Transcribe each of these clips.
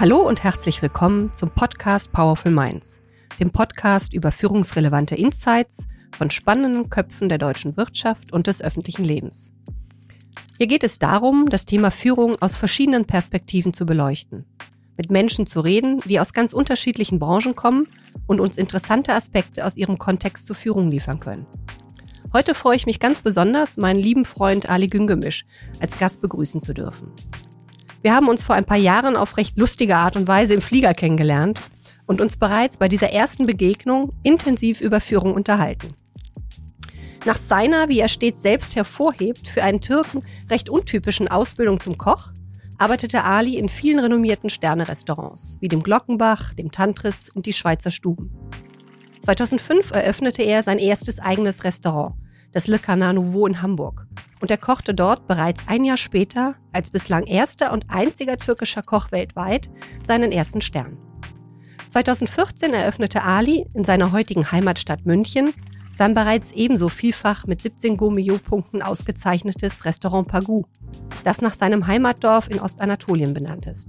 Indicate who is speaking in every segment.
Speaker 1: Hallo und herzlich willkommen zum Podcast Powerful Minds, dem Podcast über führungsrelevante Insights von spannenden Köpfen der deutschen Wirtschaft und des öffentlichen Lebens. Hier geht es darum, das Thema Führung aus verschiedenen Perspektiven zu beleuchten, mit Menschen zu reden, die aus ganz unterschiedlichen Branchen kommen und uns interessante Aspekte aus ihrem Kontext zur Führung liefern können. Heute freue ich mich ganz besonders, meinen lieben Freund Ali Güngemisch als Gast begrüßen zu dürfen. Wir haben uns vor ein paar Jahren auf recht lustige Art und Weise im Flieger kennengelernt und uns bereits bei dieser ersten Begegnung intensiv über Führung unterhalten. Nach seiner, wie er stets selbst hervorhebt, für einen Türken recht untypischen Ausbildung zum Koch, arbeitete Ali in vielen renommierten Sternerestaurants, wie dem Glockenbach, dem Tantris und die Schweizer Stuben. 2005 eröffnete er sein erstes eigenes Restaurant, das Le Canard Nouveau in Hamburg. Und er kochte dort bereits ein Jahr später, als bislang erster und einziger türkischer Koch weltweit, seinen ersten Stern. 2014 eröffnete Ali in seiner heutigen Heimatstadt München sein bereits ebenso vielfach mit 17 Gourmillot-Punkten ausgezeichnetes Restaurant Pagou, das nach seinem Heimatdorf in Ostanatolien benannt ist.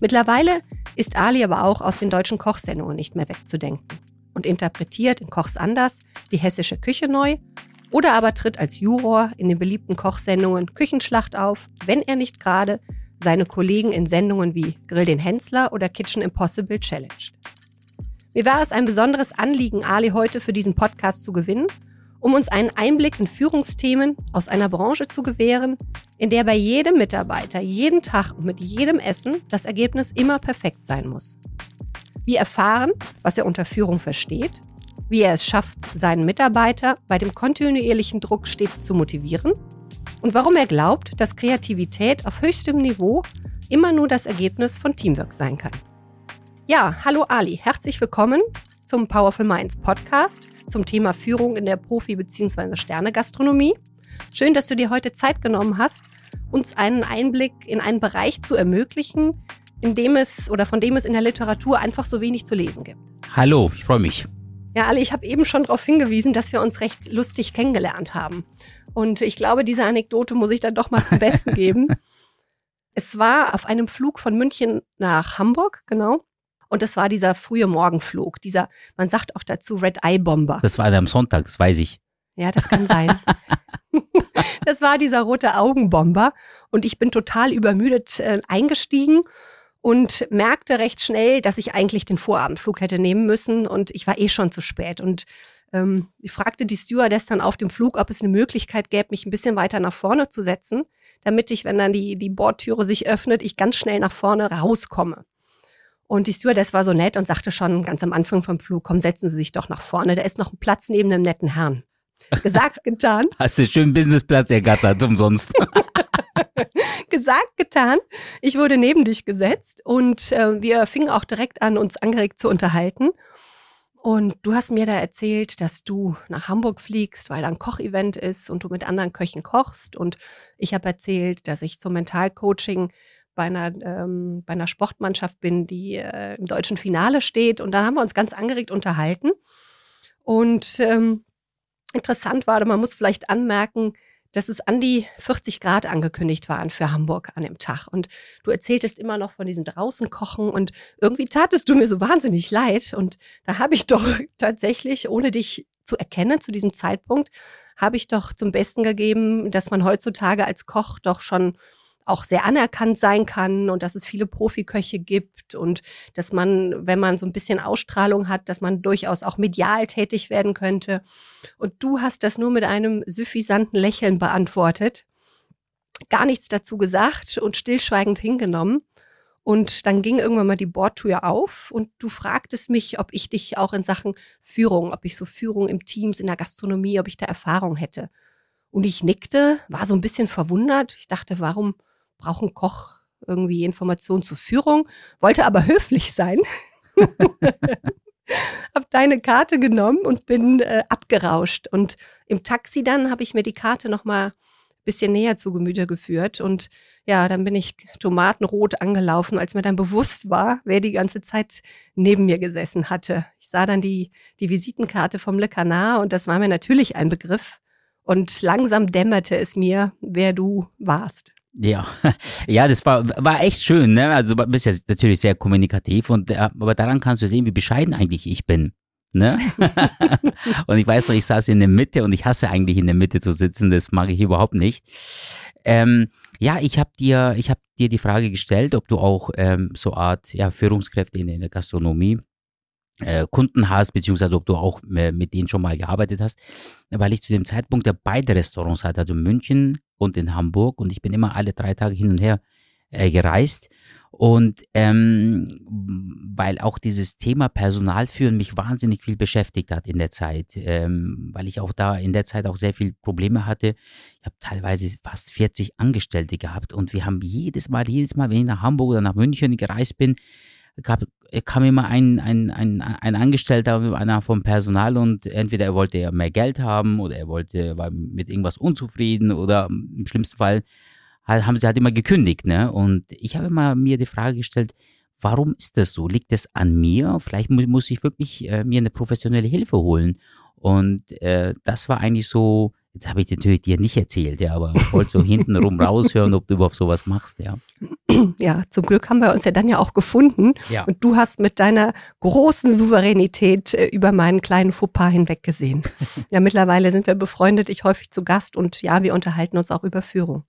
Speaker 1: Mittlerweile ist Ali aber auch aus den deutschen Kochsendungen nicht mehr wegzudenken und interpretiert in Kochs Anders die hessische Küche neu oder aber tritt als Juror in den beliebten Kochsendungen Küchenschlacht auf, wenn er nicht gerade seine Kollegen in Sendungen wie Grill den Hensler oder Kitchen Impossible challenged. Mir war es ein besonderes Anliegen, Ali heute für diesen Podcast zu gewinnen, um uns einen Einblick in Führungsthemen aus einer Branche zu gewähren, in der bei jedem Mitarbeiter jeden Tag und mit jedem Essen das Ergebnis immer perfekt sein muss. Wir erfahren, was er unter Führung versteht, wie er es schafft, seinen Mitarbeiter bei dem kontinuierlichen Druck stets zu motivieren und warum er glaubt, dass Kreativität auf höchstem Niveau immer nur das Ergebnis von Teamwork sein kann. Ja, hallo Ali, herzlich willkommen zum Powerful Minds Podcast zum Thema Führung in der Profi- bzw. Sterne-Gastronomie. Schön, dass du dir heute Zeit genommen hast, uns einen Einblick in einen Bereich zu ermöglichen, in dem es oder von dem es in der Literatur einfach so wenig zu lesen gibt.
Speaker 2: Hallo, ich freue mich.
Speaker 1: Ja, Ali, ich habe eben schon darauf hingewiesen, dass wir uns recht lustig kennengelernt haben. Und ich glaube, diese Anekdote muss ich dann doch mal zum Besten geben. Es war auf einem Flug von München nach Hamburg, genau. Und das war dieser frühe Morgenflug, dieser, man sagt auch dazu Red Eye Bomber.
Speaker 2: Das war am Sonntag, das weiß ich.
Speaker 1: Ja, das kann sein. das war dieser rote Augenbomber. Und ich bin total übermüdet äh, eingestiegen und merkte recht schnell, dass ich eigentlich den Vorabendflug hätte nehmen müssen und ich war eh schon zu spät. Und ähm, ich fragte die Stewardess dann auf dem Flug, ob es eine Möglichkeit gäbe, mich ein bisschen weiter nach vorne zu setzen, damit ich, wenn dann die, die Bordtüre sich öffnet, ich ganz schnell nach vorne rauskomme. Und die Stewardess war so nett und sagte schon ganz am Anfang vom Flug, komm, setzen Sie sich doch nach vorne, da ist noch ein Platz neben einem netten Herrn. Gesagt, getan.
Speaker 2: Hast du schön Businessplatz ergattert, umsonst.
Speaker 1: Gesagt, getan. Ich wurde neben dich gesetzt und äh, wir fingen auch direkt an, uns angeregt zu unterhalten. Und du hast mir da erzählt, dass du nach Hamburg fliegst, weil da ein Kochevent ist und du mit anderen Köchen kochst. Und ich habe erzählt, dass ich zum Mentalcoaching bei einer, ähm, bei einer Sportmannschaft bin, die äh, im deutschen Finale steht. Und da haben wir uns ganz angeregt unterhalten. Und ähm, interessant war, man muss vielleicht anmerken, dass es an die 40 Grad angekündigt waren für Hamburg an dem Tag. Und du erzähltest immer noch von diesem draußen kochen und irgendwie tatest du mir so wahnsinnig leid. Und da habe ich doch tatsächlich, ohne dich zu erkennen zu diesem Zeitpunkt, habe ich doch zum Besten gegeben, dass man heutzutage als Koch doch schon auch sehr anerkannt sein kann und dass es viele Profiköche gibt und dass man, wenn man so ein bisschen Ausstrahlung hat, dass man durchaus auch medial tätig werden könnte. Und du hast das nur mit einem suffisanten Lächeln beantwortet, gar nichts dazu gesagt und stillschweigend hingenommen. Und dann ging irgendwann mal die Bordtür auf und du fragtest mich, ob ich dich auch in Sachen Führung, ob ich so Führung im Teams, in der Gastronomie, ob ich da Erfahrung hätte. Und ich nickte, war so ein bisschen verwundert. Ich dachte, warum braucht ein Koch irgendwie Informationen zur Führung, wollte aber höflich sein. hab deine Karte genommen und bin äh, abgerauscht. Und im Taxi dann habe ich mir die Karte noch mal ein bisschen näher zu Gemüte geführt. Und ja, dann bin ich tomatenrot angelaufen, als mir dann bewusst war, wer die ganze Zeit neben mir gesessen hatte. Ich sah dann die, die Visitenkarte vom Le Canard und das war mir natürlich ein Begriff. Und langsam dämmerte es mir, wer du warst.
Speaker 2: Ja, ja, das war, war echt schön, ne? Also du bist ja natürlich sehr kommunikativ und äh, aber daran kannst du sehen, wie bescheiden eigentlich ich bin. Ne? und ich weiß noch, ich saß in der Mitte und ich hasse eigentlich in der Mitte zu sitzen, das mag ich überhaupt nicht. Ähm, ja, ich habe dir, ich habe dir die Frage gestellt, ob du auch ähm, so Art ja, Führungskräfte in, in der Gastronomie äh, Kunden hast, beziehungsweise ob du auch mit denen schon mal gearbeitet hast, weil ich zu dem Zeitpunkt ja beide Restaurants hatte, also München und in Hamburg und ich bin immer alle drei Tage hin und her äh, gereist und ähm, weil auch dieses Thema Personalführen mich wahnsinnig viel beschäftigt hat in der Zeit, ähm, weil ich auch da in der Zeit auch sehr viel Probleme hatte. Ich habe teilweise fast 40 Angestellte gehabt und wir haben jedes Mal, jedes Mal, wenn ich nach Hamburg oder nach München gereist bin, gab, kam immer ein, ein, ein, ein Angestellter, einer vom Personal und entweder er wollte ja mehr Geld haben oder er wollte, war mit irgendwas unzufrieden oder im schlimmsten Fall haben sie halt immer gekündigt, ne? Und ich habe immer mir die Frage gestellt, warum ist das so? Liegt das an mir? Vielleicht muss ich wirklich äh, mir eine professionelle Hilfe holen. Und äh, das war eigentlich so Jetzt habe ich natürlich dir nicht erzählt, ja, aber ich wollte so hintenrum raushören, ob du überhaupt sowas machst, ja.
Speaker 1: Ja, zum Glück haben wir uns ja dann ja auch gefunden. Ja. Und du hast mit deiner großen Souveränität äh, über meinen kleinen Fauxpas hinweggesehen. ja, mittlerweile sind wir befreundet, ich häufig zu Gast und ja, wir unterhalten uns auch über Führung.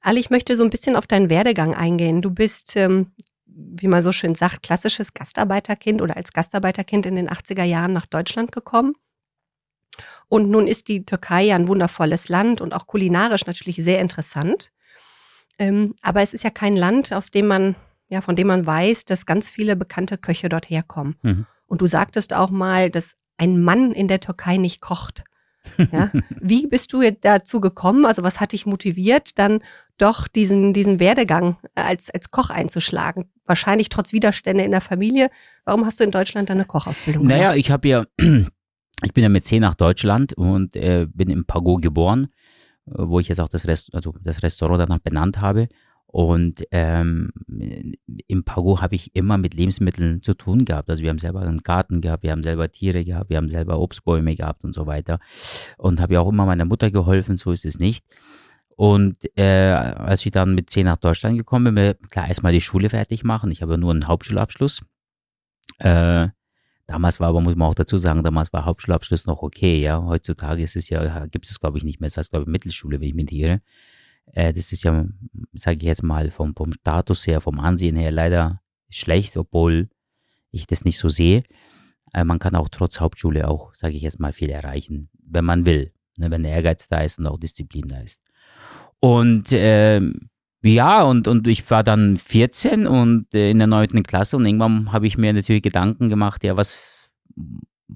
Speaker 1: Ali, ich möchte so ein bisschen auf deinen Werdegang eingehen. Du bist, ähm, wie man so schön sagt, klassisches Gastarbeiterkind oder als Gastarbeiterkind in den 80er Jahren nach Deutschland gekommen und nun ist die Türkei ja ein wundervolles Land und auch kulinarisch natürlich sehr interessant. Ähm, aber es ist ja kein Land, aus dem man, ja, von dem man weiß, dass ganz viele bekannte Köche dort herkommen. Mhm. Und du sagtest auch mal, dass ein Mann in der Türkei nicht kocht. Ja? Wie bist du dazu gekommen? Also was hat dich motiviert, dann doch diesen, diesen Werdegang als, als Koch einzuschlagen? Wahrscheinlich trotz Widerstände in der Familie. Warum hast du in Deutschland deine Kochausbildung
Speaker 2: gemacht? Naja, ich habe ja ich bin ja mit zehn nach Deutschland und äh, bin im Pagot geboren, äh, wo ich jetzt auch das, Rest, also das Restaurant danach benannt habe. Und ähm, im Pagot habe ich immer mit Lebensmitteln zu tun gehabt. Also wir haben selber einen Garten gehabt, wir haben selber Tiere gehabt, wir haben selber Obstbäume gehabt und so weiter. Und habe ja auch immer meiner Mutter geholfen, so ist es nicht. Und äh, als ich dann mit zehn nach Deutschland gekommen bin, klar erstmal die Schule fertig machen. Ich habe nur einen Hauptschulabschluss. Äh, Damals war aber, muss man auch dazu sagen, damals war Hauptschulabschluss noch okay, ja. Heutzutage ist es ja, gibt es glaube ich nicht mehr, das heißt glaube ich Mittelschule, wenn ich mich irre. Äh, das ist ja, sage ich jetzt mal, vom, vom Status her, vom Ansehen her leider schlecht, obwohl ich das nicht so sehe. Äh, man kann auch trotz Hauptschule auch, sage ich jetzt mal, viel erreichen, wenn man will, ne, wenn der Ehrgeiz da ist und auch Disziplin da ist. Und äh, ja, und, und ich war dann 14 und äh, in der neunten Klasse und irgendwann habe ich mir natürlich Gedanken gemacht, ja, was,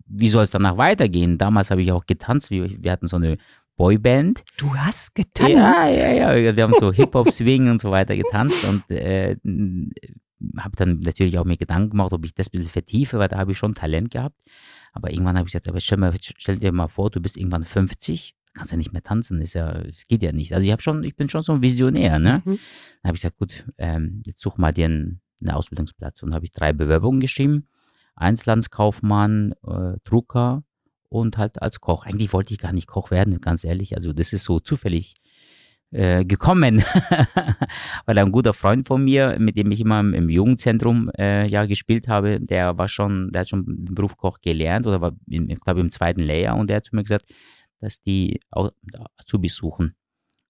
Speaker 2: wie soll es danach weitergehen? Damals habe ich auch getanzt, wir, wir hatten so eine Boyband.
Speaker 1: Du hast getanzt?
Speaker 2: Ja, ja, ja. Wir haben so Hip-Hop, Swing und so weiter getanzt und äh, habe dann natürlich auch mir Gedanken gemacht, ob ich das ein bisschen vertiefe, weil da habe ich schon Talent gehabt. Aber irgendwann habe ich gesagt, aber stell, mal, stell dir mal vor, du bist irgendwann 50 kannst ja nicht mehr tanzen, ist ja, es geht ja nicht. Also ich habe schon, ich bin schon so ein Visionär, ne? Mhm. Dann habe ich gesagt, gut, ähm, jetzt such mal dir einen, einen Ausbildungsplatz. Und habe ich drei Bewerbungen geschrieben. Einzelhandskaufmann, äh, Drucker und halt als Koch. Eigentlich wollte ich gar nicht Koch werden, ganz ehrlich. Also das ist so zufällig äh, gekommen, weil ein guter Freund von mir, mit dem ich immer im, Jugendzentrum äh, ja gespielt habe, der war schon, der hat schon den Beruf Koch gelernt oder war, ich glaube, im zweiten Lehrjahr und der hat zu mir gesagt, dass die Azubis suchen.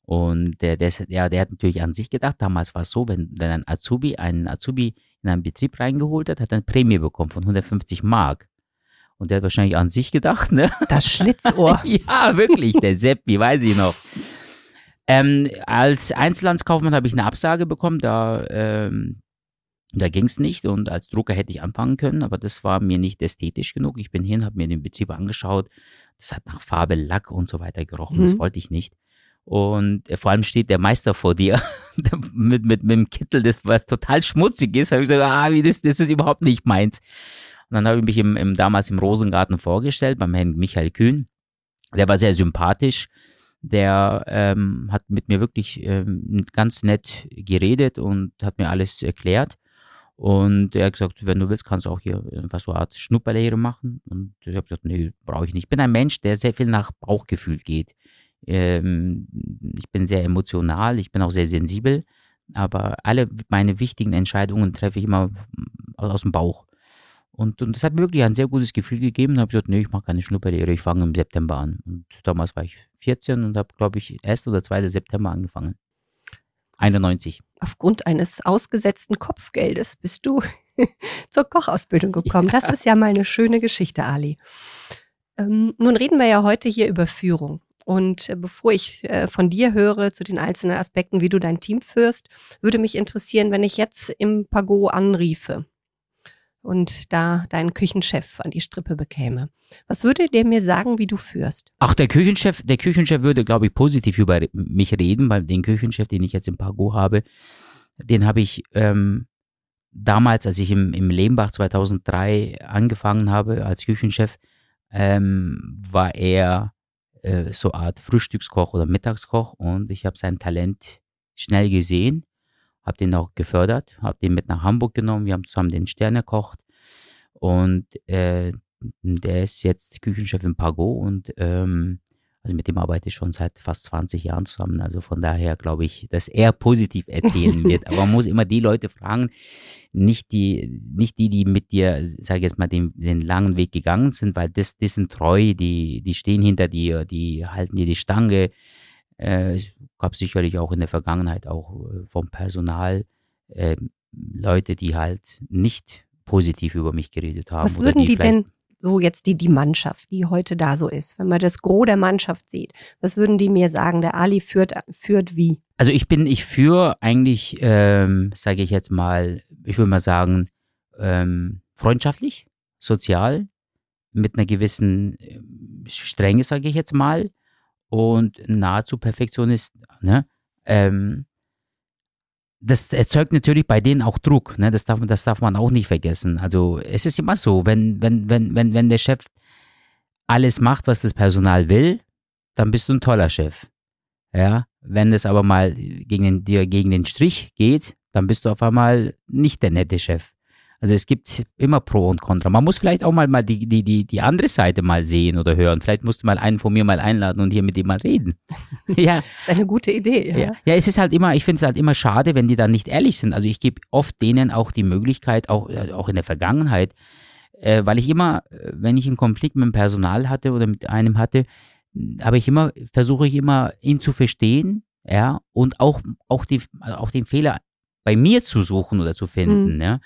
Speaker 2: Und der, der, ja, der hat natürlich an sich gedacht, damals war es so, wenn, wenn ein Azubi einen Azubi in einen Betrieb reingeholt hat, hat er eine Prämie bekommen von 150 Mark. Und der hat wahrscheinlich an sich gedacht, ne?
Speaker 1: Das Schlitzohr.
Speaker 2: ja, wirklich, der Sepp, wie weiß ich noch. Ähm, als Einzelhandskaufmann habe ich eine Absage bekommen, da ähm, da ging es nicht und als Drucker hätte ich anfangen können, aber das war mir nicht ästhetisch genug. Ich bin hin, habe mir den Betrieb angeschaut. Das hat nach Farbe, Lack und so weiter gerochen. Mhm. Das wollte ich nicht. Und äh, vor allem steht der Meister vor dir mit, mit, mit dem Kittel, das was total schmutzig ist. Habe ich gesagt, ah, wie das, das ist überhaupt nicht meins. Und dann habe ich mich im, im, damals im Rosengarten vorgestellt beim Herrn Michael Kühn. Der war sehr sympathisch. Der ähm, hat mit mir wirklich ähm, ganz nett geredet und hat mir alles erklärt. Und er hat gesagt, wenn du willst, kannst du auch hier einfach so eine Art Schnupperlehre machen. Und ich habe gesagt, nee, brauche ich nicht. Ich bin ein Mensch, der sehr viel nach Bauchgefühl geht. Ähm, ich bin sehr emotional, ich bin auch sehr sensibel, aber alle meine wichtigen Entscheidungen treffe ich immer aus, aus dem Bauch. Und, und das hat mir wirklich ein sehr gutes Gefühl gegeben. Da habe ich gesagt, nee, ich mache keine Schnupperlehre, ich fange im September an. Und damals war ich 14 und habe, glaube ich, 1. oder 2. September angefangen. 91.
Speaker 1: Aufgrund eines ausgesetzten Kopfgeldes bist du zur Kochausbildung gekommen. Ja. Das ist ja mal eine schöne Geschichte, Ali. Ähm, nun reden wir ja heute hier über Führung. Und äh, bevor ich äh, von dir höre zu den einzelnen Aspekten, wie du dein Team führst, würde mich interessieren, wenn ich jetzt im Pago anriefe und da deinen Küchenchef an die Strippe bekäme. Was würde der mir sagen, wie du führst?
Speaker 2: Ach, der Küchenchef, der Küchenchef würde, glaube ich, positiv über mich reden, weil den Küchenchef, den ich jetzt im Pago habe, den habe ich ähm, damals, als ich im, im Lehmbach 2003 angefangen habe als Küchenchef, ähm, war er äh, so Art Frühstückskoch oder Mittagskoch und ich habe sein Talent schnell gesehen habe den auch gefördert, habe den mit nach Hamburg genommen, wir haben zusammen den Stern gekocht und äh, der ist jetzt Küchenchef im Pago und ähm, also mit dem arbeite ich schon seit fast 20 Jahren zusammen. Also von daher glaube ich, dass er positiv erzählen wird. Aber man muss immer die Leute fragen, nicht die, nicht die, die mit dir, sage ich jetzt mal, den, den langen Weg gegangen sind, weil das, das sind treu, die, die stehen hinter dir, die halten dir die Stange, äh, es gab sicherlich auch in der Vergangenheit auch äh, vom Personal äh, Leute, die halt nicht positiv über mich geredet haben.
Speaker 1: Was würden die, die denn so jetzt die, die Mannschaft, die heute da so ist, wenn man das Gros der Mannschaft sieht, was würden die mir sagen? Der Ali führt, führt wie?
Speaker 2: Also ich bin, ich führe eigentlich, ähm, sage ich jetzt mal, ich würde mal sagen, ähm, freundschaftlich, sozial, mit einer gewissen äh, Strenge, sage ich jetzt mal und nahezu Perfektionist. Ne? Ähm, das erzeugt natürlich bei denen auch Druck. Ne? Das, darf, das darf man auch nicht vergessen. Also es ist immer so, wenn, wenn, wenn, wenn, wenn der Chef alles macht, was das Personal will, dann bist du ein toller Chef. Ja, wenn es aber mal gegen den, dir gegen den Strich geht, dann bist du auf einmal nicht der nette Chef. Also es gibt immer Pro und Contra. Man muss vielleicht auch mal, mal die, die, die, die andere Seite mal sehen oder hören. Vielleicht musst du mal einen von mir mal einladen und hier mit ihm mal reden.
Speaker 1: ja. Das ist eine gute Idee.
Speaker 2: Ja, ja. ja es ist halt immer, ich finde es halt immer schade, wenn die dann nicht ehrlich sind. Also ich gebe oft denen auch die Möglichkeit, auch, äh, auch in der Vergangenheit, äh, weil ich immer, wenn ich einen Konflikt mit dem Personal hatte oder mit einem hatte, habe ich immer, versuche ich immer, ihn zu verstehen, ja, und auch, auch, die, auch den Fehler bei mir zu suchen oder zu finden, mhm. ja.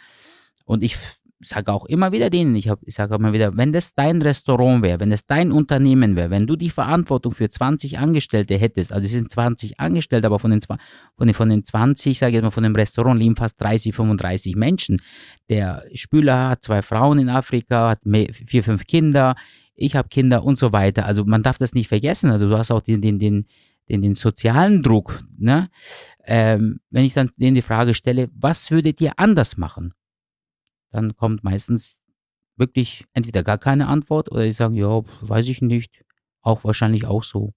Speaker 2: Und ich sage auch immer wieder denen, ich, hab, ich sage immer wieder, wenn das dein Restaurant wäre, wenn das dein Unternehmen wäre, wenn du die Verantwortung für 20 Angestellte hättest, also es sind 20 Angestellte, aber von den, von den, von den 20, sage ich mal, von dem Restaurant leben fast 30, 35 Menschen. Der Spüler hat zwei Frauen in Afrika, hat mehr, vier, fünf Kinder, ich habe Kinder und so weiter. Also man darf das nicht vergessen. Also du hast auch den, den, den, den, den sozialen Druck. Ne? Ähm, wenn ich dann denen die Frage stelle, was würdet ihr anders machen? Dann kommt meistens wirklich entweder gar keine Antwort oder sie sagen, ja, weiß ich nicht, auch wahrscheinlich auch so.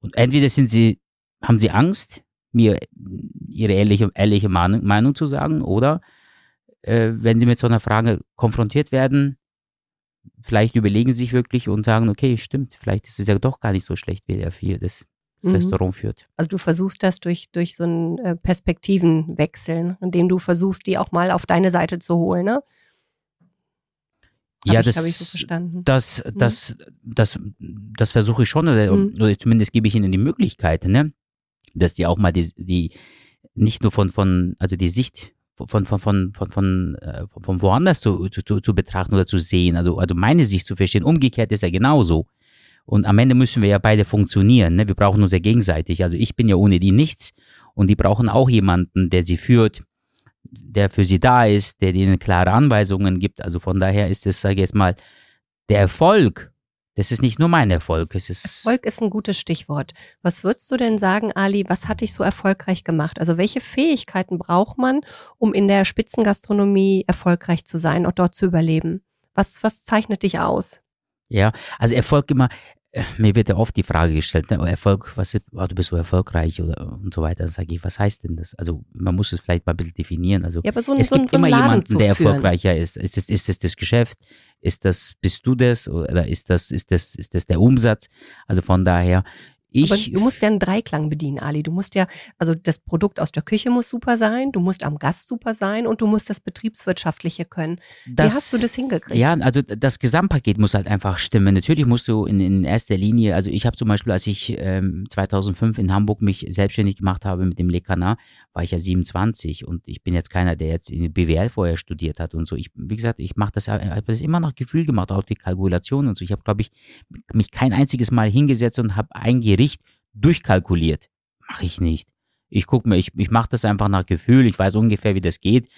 Speaker 2: Und entweder sind sie, haben sie Angst, mir ihre ehrliche, ehrliche Meinung, Meinung zu sagen, oder äh, wenn sie mit so einer Frage konfrontiert werden, vielleicht überlegen sie sich wirklich und sagen, okay, stimmt, vielleicht ist es ja doch gar nicht so schlecht, wie der vier das, das mhm. Restaurant führt.
Speaker 1: Also du versuchst das durch, durch so einen äh, Perspektivenwechsel, indem du versuchst, die auch mal auf deine Seite zu holen, ne?
Speaker 2: Hab ja, ich, das, ich so verstanden. Das, mhm. das, das, das versuche ich schon, oder, mhm. oder zumindest gebe ich ihnen die Möglichkeit, ne? dass die auch mal die, die nicht nur von, von, also die Sicht von, von, von, von, von, äh, von woanders zu, zu, zu betrachten oder zu sehen, also, also meine Sicht zu verstehen. Umgekehrt ist ja genauso. Und am Ende müssen wir ja beide funktionieren. Ne? Wir brauchen uns ja gegenseitig. Also ich bin ja ohne die nichts und die brauchen auch jemanden, der sie führt, der für sie da ist, der ihnen klare Anweisungen gibt. Also von daher ist es, sage ich jetzt mal, der Erfolg. Das ist nicht nur mein Erfolg. Es ist
Speaker 1: Erfolg ist ein gutes Stichwort. Was würdest du denn sagen, Ali, was hat dich so erfolgreich gemacht? Also welche Fähigkeiten braucht man, um in der Spitzengastronomie erfolgreich zu sein und dort zu überleben? Was, was zeichnet dich aus?
Speaker 2: Ja, also Erfolg immer, äh, mir wird ja oft die Frage gestellt, ne, Erfolg, was ist, oh, du bist so erfolgreich oder und so weiter. Dann sage ich, was heißt denn das? Also man muss es vielleicht mal ein bisschen definieren. Also ja, so ein, es so gibt so immer jemanden, der erfolgreicher ist. Ist das, ist das das Geschäft? Ist das, bist du das? Oder ist das, ist das, ist das der Umsatz? Also von daher, Ich,
Speaker 1: Aber du musst ja einen Dreiklang bedienen, Ali. Du musst ja, also das Produkt aus der Küche muss super sein, du musst am Gast super sein und du musst das Betriebswirtschaftliche können.
Speaker 2: das,
Speaker 1: Wie hast du das hingekriegt?
Speaker 2: Ja, also das Gesamtpaket muss halt einfach stimmen. Natürlich musst du in, in erster Linie, also ich habe zum Beispiel, als ich ähm, 2005 in Hamburg mich selbstständig gemacht habe mit dem Le Canard, war ich ja 27 und ich bin jetzt keiner, der jetzt in BWL vorher studiert hat und so. Ich, wie gesagt, ich mache das, habe das immer nach Gefühl gemacht, auch die Kalkulation und so. Ich habe, glaube ich, mich kein einziges Mal hingesetzt und habe ein Gericht durchkalkuliert. Mache ich nicht. Ich gucke mir, ich, ich mache das einfach nach Gefühl. Ich weiß ungefähr, wie das geht.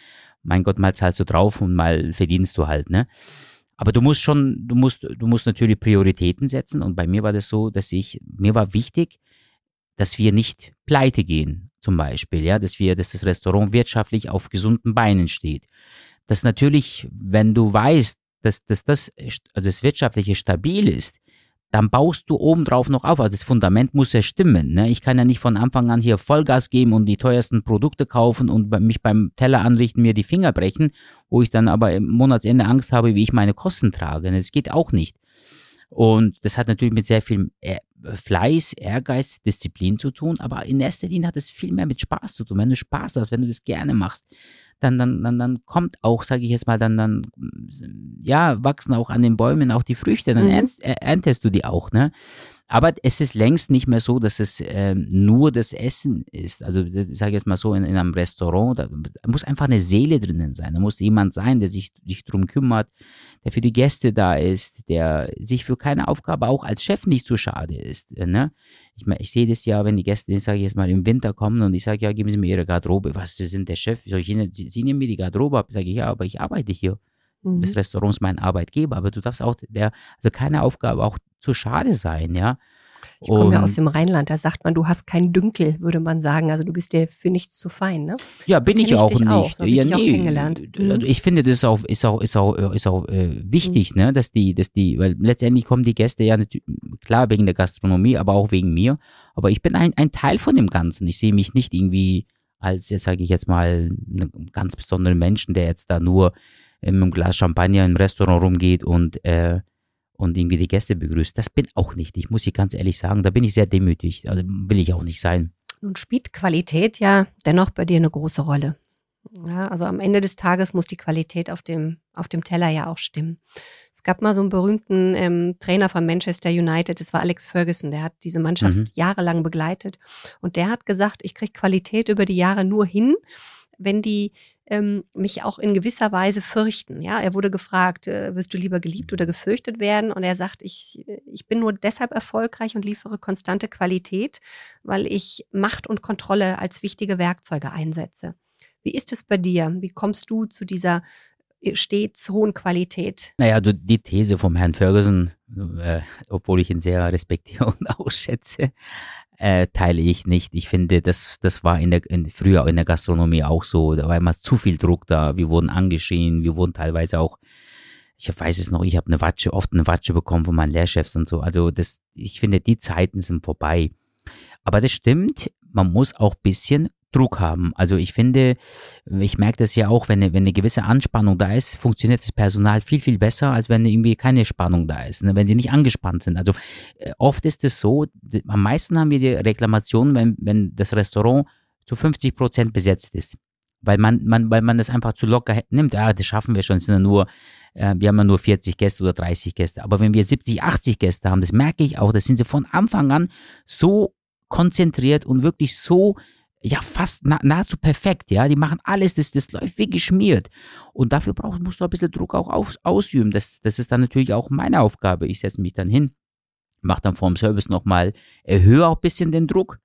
Speaker 2: Mein Gott, mal zahlst du drauf und mal verdienst du halt, ne? Aber du musst schon, du musst, du musst natürlich Prioritäten setzen. Und bei mir war das so, dass ich, mir war wichtig, dass wir nicht pleite gehen, zum Beispiel, ja, dass wir, dass das Restaurant wirtschaftlich auf gesunden Beinen steht. Dass natürlich, wenn du weißt, dass, dass das, also das Wirtschaftliche stabil ist, dann baust du obendrauf noch auf. Also das Fundament muss ja stimmen. Ne? Ich kann ja nicht von Anfang an hier Vollgas geben und die teuersten Produkte kaufen und mich beim Teller anrichten, mir die Finger brechen, wo ich dann aber im Monatsende Angst habe, wie ich meine Kosten trage. Das geht auch nicht. Und das hat natürlich mit sehr viel Fleiß, Ehrgeiz, Disziplin zu tun, aber in erster Linie hat es viel mehr mit Spaß zu tun. Wenn du Spaß hast, wenn du das gerne machst, dann, dann, dann, dann kommt auch, sage ich jetzt mal, dann, dann, ja, wachsen auch an den Bäumen auch die Früchte, dann mhm. erntest du die auch, ne? Aber es ist längst nicht mehr so, dass es ähm, nur das Essen ist. Also ich sage jetzt mal so, in, in, einem Restaurant, da muss einfach eine Seele drinnen sein. Da muss jemand sein, der sich, sich drum kümmert, der für die Gäste da ist, der sich für keine Aufgabe auch als Chef nicht zu schade ist. Äh, ne? Ich, mein, ich sehe das ja, wenn die Gäste, ich sage jetzt mal, im Winter kommen und ich sage, ja, geben Sie mir Ihre Garderobe. Was, Sie sind der Chef? Soll ich Ihnen, Sie, Sie nehmen mir die Garderobe ab. Sage ich, ja, aber ich arbeite hier. Mhm. Das Restaurant ist mein Arbeitgeber, aber du darfst auch der, also keine Aufgabe auch zu schade sein, ja.
Speaker 1: Ich komme ja aus dem Rheinland, da sagt man, du hast keinen Dünkel, würde man sagen. Also du bist dir für nichts zu fein, ne?
Speaker 2: Ja, so bin ich auch nicht. Auch. So ja,
Speaker 1: ich nee, kennengelernt.
Speaker 2: Mhm. Ich finde, das ist auch, ist auch, ist auch, ist auch äh, wichtig, mhm. ne, dass die, dass die, weil letztendlich kommen die Gäste ja natürlich, klar wegen der Gastronomie, aber auch wegen mir. Aber ich bin ein, ein Teil von dem Ganzen. Ich sehe mich nicht irgendwie als, jetzt sage ich jetzt mal, einen ganz besonderen Menschen, der jetzt da nur mit einem Glas Champagner im Restaurant rumgeht und, äh, und irgendwie die Gäste begrüßt. Das bin auch nicht. Ich muss hier ganz ehrlich sagen, da bin ich sehr demütig. Also will ich auch nicht sein.
Speaker 1: Nun spielt Qualität ja dennoch bei dir eine große Rolle. Ja, also am Ende des Tages muss die Qualität auf dem, auf dem Teller ja auch stimmen. Es gab mal so einen berühmten ähm, Trainer von Manchester United, das war Alex Ferguson, der hat diese Mannschaft mhm. jahrelang begleitet und der hat gesagt, ich kriege Qualität über die Jahre nur hin, wenn die ähm, mich auch in gewisser Weise fürchten. Ja, er wurde gefragt, äh, wirst du lieber geliebt oder gefürchtet werden? Und er sagt, ich, ich bin nur deshalb erfolgreich und liefere konstante Qualität, weil ich Macht und Kontrolle als wichtige Werkzeuge einsetze. Wie ist es bei dir? Wie kommst du zu dieser äh, stets hohen Qualität?
Speaker 2: Naja, die These vom Herrn Ferguson, äh, obwohl ich ihn sehr respektiere und auch schätze, äh, teile ich nicht. Ich finde, das, das war in der, in, früher in der Gastronomie auch so. Da war immer zu viel Druck da. Wir wurden angeschrien. Wir wurden teilweise auch, ich weiß es noch, ich habe eine Watsche, oft eine Watsche bekommen von meinen Lehrchefs und so. Also das, ich finde, die Zeiten sind vorbei. Aber das stimmt, man muss auch bisschen Druck haben. Also ich finde, ich merke das ja auch, wenn eine, wenn eine gewisse Anspannung da ist, funktioniert das Personal viel, viel besser, als wenn irgendwie keine Spannung da ist, ne? wenn sie nicht angespannt sind. Also äh, oft ist es so, am meisten haben wir die Reklamationen, wenn, wenn das Restaurant zu 50 Prozent besetzt ist. Weil man, man, weil man das einfach zu locker nimmt. Ja, das schaffen wir schon, es sind ja nur, äh, wir haben ja nur 40 Gäste oder 30 Gäste. Aber wenn wir 70, 80 Gäste haben, das merke ich auch, das sind sie von Anfang an so konzentriert und wirklich so ja fast nah, nahezu perfekt, ja. Die machen alles, das, das läuft wie geschmiert. Und dafür brauchst, musst du ein bisschen Druck auch aus, ausüben. Das, das ist dann natürlich auch meine Aufgabe. Ich setze mich dann hin, mache dann vorm Service nochmal, erhöhe auch ein bisschen den Druck.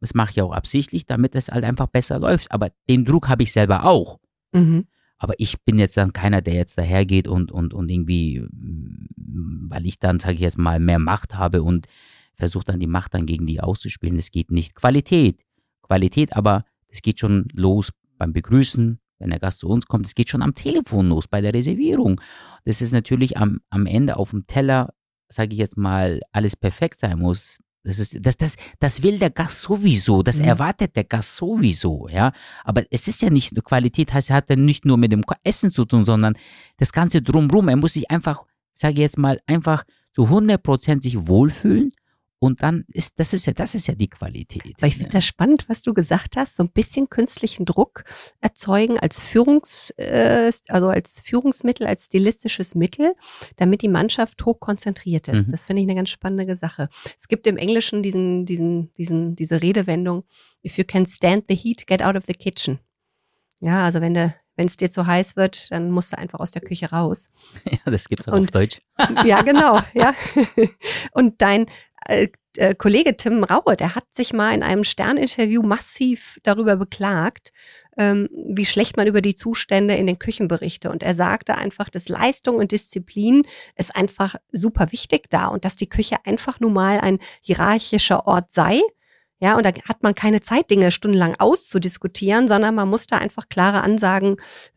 Speaker 2: Das mache ich auch absichtlich, damit es halt einfach besser läuft. Aber den Druck habe ich selber auch. Mhm. Aber ich bin jetzt dann keiner, der jetzt dahergeht und, und, und irgendwie, weil ich dann, sage ich jetzt mal, mehr Macht habe und versuche dann die Macht dann gegen die auszuspielen. Das geht nicht. Qualität Qualität, aber es geht schon los beim Begrüßen, wenn der Gast zu uns kommt. Es geht schon am Telefon los, bei der Reservierung. Das ist natürlich am, am Ende auf dem Teller, sage ich jetzt mal, alles perfekt sein muss. Das, ist, das, das, das will der Gast sowieso, das mhm. erwartet der Gast sowieso, ja. Aber es ist ja nicht, Qualität heißt, er hat ja nicht nur mit dem Essen zu tun, sondern das Ganze drumrum. Er muss sich einfach, sage ich jetzt mal, einfach zu 100% sich wohlfühlen Und dann ist, das ist ja, das ist ja die Qualität.
Speaker 1: Aber ich finde das spannend, was du gesagt hast, so ein bisschen künstlichen Druck erzeugen als Führungs, äh, also als Führungsmittel, als stilistisches Mittel, damit die Mannschaft hochkonzentriert ist. Mhm. Das finde ich eine ganz spannende Sache. Es gibt im Englischen diesen, diesen, diesen, diese Redewendung, if you can stand the heat, get out of the kitchen. Ja, also wenn du wenn es dir zu heiß wird, dann musst du einfach aus der Küche raus.
Speaker 2: Ja, das gibt's auch und, auf Deutsch.
Speaker 1: ja, genau, ja. Und dein äh, äh, Kollege Tim Raue, der hat sich mal in einem Sterninterview massiv darüber beklagt, ähm, wie schlecht man über die Zustände in den Küchen berichte. Und er sagte einfach, dass Leistung und Disziplin ist einfach super wichtig da und dass die Küche einfach nun mal ein hierarchischer Ort sei ja, und da hat man keine Zeit, Dinge stundenlang auszudiskutieren, sondern man muss da einfach klare Ansagen,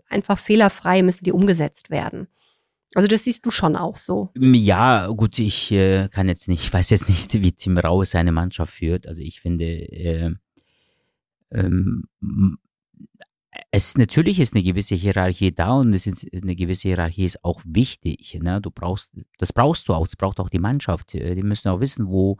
Speaker 1: einfach fehlerfrei müssen die umgesetzt werden. Also das siehst du schon auch so.
Speaker 2: Ja, gut, ich äh, kann jetzt nicht, ich weiß jetzt nicht, wie Tim Raue seine Mannschaft führt. Also ich finde, äh, ähm, es natürlich ist eine gewisse Hierarchie da und es ist eine gewisse Hierarchie ist auch wichtig. Ne? Du brauchst, das brauchst du auch, das braucht auch die Mannschaft. Die müssen auch wissen, wo,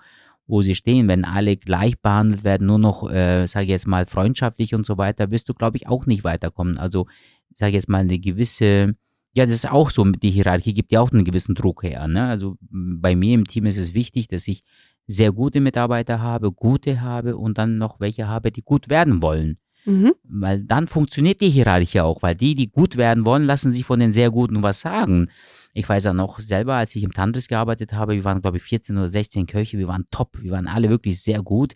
Speaker 2: wo sie stehen. Wenn alle gleich behandelt werden, nur noch, äh, sage ich jetzt mal, freundschaftlich und so weiter, wirst du, glaube ich, auch nicht weiterkommen. Also, sage ich jetzt mal, eine gewisse, ja, das ist auch so, die Hierarchie gibt ja auch einen gewissen Druck her. Ne? Also bei mir im Team ist es wichtig, dass ich sehr gute Mitarbeiter habe, gute habe und dann noch welche habe, die gut werden wollen. Mhm. Weil dann funktioniert die Hierarchie auch, weil die, die gut werden wollen, lassen sich von den sehr Guten was sagen. Ich weiß ja noch selber, als ich im Tantris gearbeitet habe, wir waren, glaube ich, 14 oder 16 Köche, wir waren top, wir waren alle wirklich sehr gut.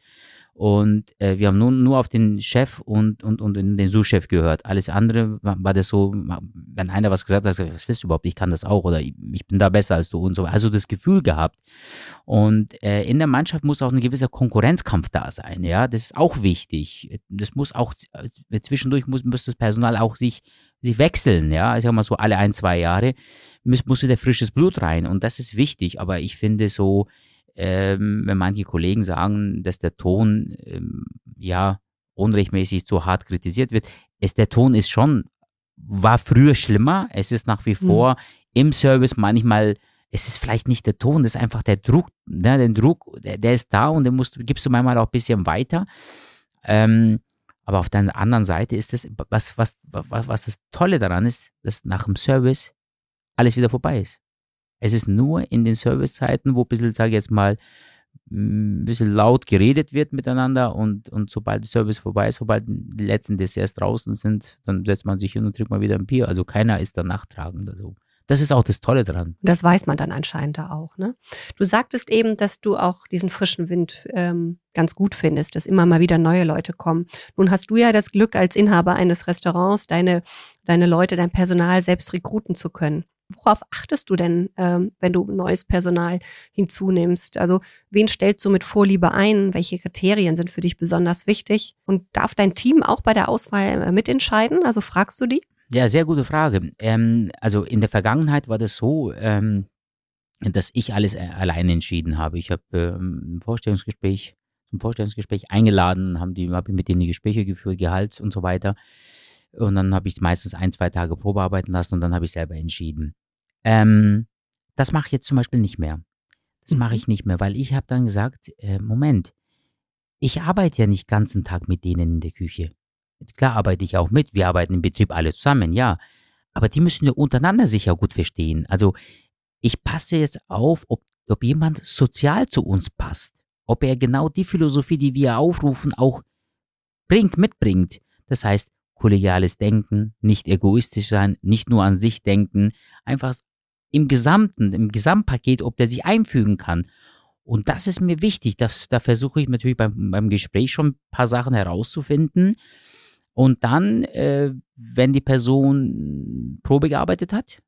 Speaker 2: Und äh, wir haben nur, nur auf den Chef und, und, und den Sous-Chef gehört. Alles andere war, war, das so, wenn einer was gesagt hat, was willst du überhaupt, ich kann das auch oder ich, ich bin da besser als du und so. Also das Gefühl gehabt. Und äh, in der Mannschaft muss auch ein gewisser Konkurrenzkampf da sein. Ja, das ist auch wichtig. Das muss auch, äh, zwischendurch muss, muss das Personal auch sich, sich wechseln. Ja, ich sag mal so alle ein, zwei Jahre muss, muss wieder frisches Blut rein. Und das ist wichtig. Aber ich finde so, ähm, wenn manche Kollegen sagen, dass der Ton ähm, ja unrechtmäßig zu hart kritisiert wird. Es, der Ton ist schon, war früher schlimmer. Es ist nach wie mhm. vor mhm. im Service manchmal, es ist vielleicht nicht der Ton, das ist einfach der Druck. Ne? Der Druck, der, der ist da und den musst, gibst du manchmal auch ein bisschen weiter. Ähm, aber auf der anderen Seite ist das, was, was, was, was das Tolle daran ist, dass nach dem Service alles wieder vorbei ist. Es ist nur in den Servicezeiten, wo ein bisschen, sage ich jetzt mal, ein bisschen laut geredet wird miteinander und, und sobald der Service vorbei ist, sobald die letzten Desserts draußen sind, dann setzt man sich hin und trinkt mal wieder ein Bier. Also keiner ist da nachtragend. Also das ist auch das Tolle dran.
Speaker 1: Das weiß man dann anscheinend da auch. Ne? Du sagtest eben, dass du auch diesen frischen Wind ähm, ganz gut findest, dass immer mal wieder neue Leute kommen. Nun hast du ja das Glück, als Inhaber eines Restaurants deine, deine Leute, dein Personal selbst rekruten zu können. Worauf achtest du denn, ähm, wenn du neues Personal hinzunimmst? Also wen stellst du mit Vorliebe ein? Welche Kriterien sind für dich besonders wichtig? Und darf dein Team auch bei der Auswahl äh, mitentscheiden? Also fragst du die?
Speaker 2: Ja, sehr gute Frage. Ähm, also in der Vergangenheit war das so, ähm, dass ich alles äh, alleine entschieden habe. Ich habe ähm, ein Vorstellungsgespräch, zum Vorstellungsgespräch eingeladen, haben die, habe mit denen die Gespräche geführt, Gehalts und so weiter. Und dann habe ich meistens ein, zwei Tage Probearbeiten lassen und dann habe ich selber entschieden. Ähm, das mache ich jetzt zum Beispiel nicht mehr. Das mache ich mhm. nicht mehr, weil ich habe dann gesagt, äh, Moment, ich arbeite ja nicht ganzen Tag mit denen in der Küche. Klar arbeite ich auch mit, wir arbeiten im Betrieb alle zusammen, ja. Aber die müssen ja untereinander sich ja gut verstehen. Also ich passe jetzt auf, ob, ob jemand sozial zu uns passt. Ob er genau die Philosophie, die wir aufrufen, auch bringt, mitbringt. Das heißt, kollegiales Denken, nicht egoistisch sein, nicht nur an sich denken, einfach im Gesamten, im Gesamtpaket, ob der sich einfügen kann. Und das ist mir wichtig. Das, da versuche ich natürlich beim, beim Gespräch schon ein paar Sachen herauszufinden. Und dann, äh, wenn die Person Probe gearbeitet hat,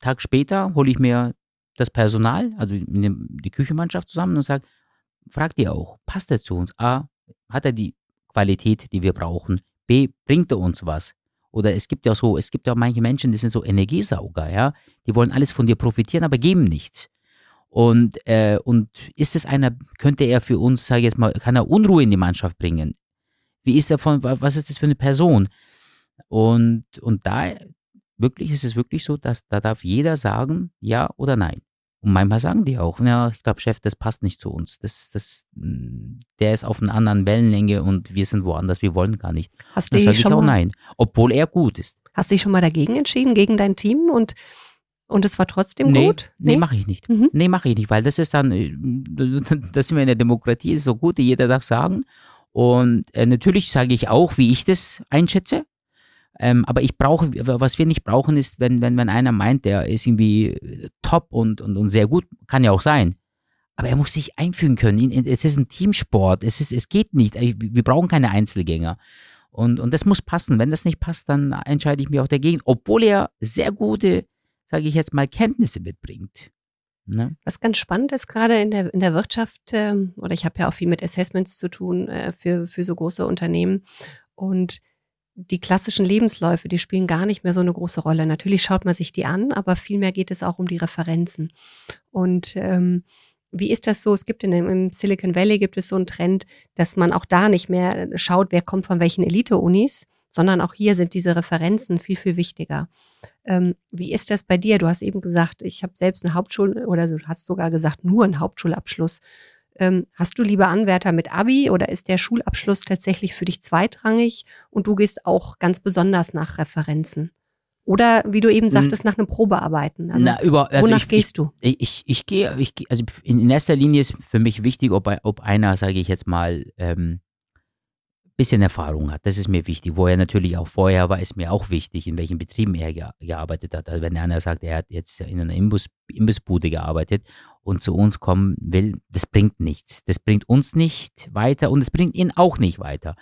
Speaker 2: Tag später hole ich mir das Personal, also die Küchenmannschaft zusammen und sage, fragt ihr auch, passt er zu uns? A, hat er die Qualität, die wir brauchen? B, bringt er uns was? Oder es gibt ja so, es gibt ja manche Menschen, die sind so Energiesauger, ja. Die wollen alles von dir profitieren, aber geben nichts. Und, äh, und ist es einer, könnte er für uns, sage ich jetzt mal, kann er Unruhe in die Mannschaft bringen? Wie ist er von, was ist das für eine Person? Und, und da wirklich ist es wirklich so, dass da darf jeder sagen, ja oder nein. Und manchmal sagen die auch, ja, ich glaube, Chef, das passt nicht zu uns. Das, das, der ist auf einer anderen Wellenlänge und wir sind woanders, wir wollen gar nicht.
Speaker 1: Hast du schon
Speaker 2: auch nein, obwohl er gut ist.
Speaker 1: Hast du dich schon mal dagegen entschieden, gegen dein Team und und es war trotzdem
Speaker 2: nee,
Speaker 1: gut?
Speaker 2: Nee, nee mache ich nicht. Mhm. Nee, mache ich nicht, weil das ist dann, äh, das sind wir in der Demokratie, ist so gut, jeder darf sagen. Und äh, natürlich sage ich auch, wie ich das einschätze. Ähm, aber ich brauche, was wir nicht brauchen, ist, wenn, wenn, wenn einer meint, der ist irgendwie top und, und, und sehr gut, kann ja auch sein. Aber er muss sich einfügen können. Es ist ein Teamsport. Es, ist, es geht nicht. Wir brauchen keine Einzelgänger. Und, und das muss passen. Wenn das nicht passt, dann entscheide ich mich auch dagegen, obwohl er sehr gute, sage ich jetzt mal, Kenntnisse mitbringt.
Speaker 1: Ne? Was ganz spannend ist, gerade in der, in der Wirtschaft, äh, oder ich habe ja auch viel mit Assessments zu tun äh, für, für so große Unternehmen. Und die klassischen Lebensläufe, die spielen gar nicht mehr so eine große Rolle. Natürlich schaut man sich die an, aber vielmehr geht es auch um die Referenzen. Und ähm, wie ist das so? Es gibt in dem, im Silicon Valley gibt es so einen Trend, dass man auch da nicht mehr schaut, wer kommt von welchen Elite-Unis, sondern auch hier sind diese Referenzen viel, viel wichtiger. Ähm, wie ist das bei dir? Du hast eben gesagt, ich habe selbst eine Hauptschul- oder du hast sogar gesagt, nur einen Hauptschulabschluss. Ähm, hast du lieber Anwärter mit Abi oder ist der Schulabschluss tatsächlich für dich zweitrangig und du gehst auch ganz besonders nach Referenzen? Oder wie du eben hm. sagtest, nach einem Probearbeiten.
Speaker 2: Also, Na, über, also
Speaker 1: wonach
Speaker 2: ich,
Speaker 1: gehst du?
Speaker 2: Ich, ich, ich gehe, ich, also in erster Linie ist für mich wichtig, ob, ob einer, sage ich jetzt mal, ähm, bisschen Erfahrung hat. Das ist mir wichtig. Wo er natürlich auch vorher war, ist mir auch wichtig, in welchen Betrieben er ge gearbeitet hat. Also wenn einer sagt, er hat jetzt in einer Imbus Imbissbude gearbeitet und zu uns kommen will, das bringt nichts. Das bringt uns nicht weiter und es bringt ihn auch nicht weiter.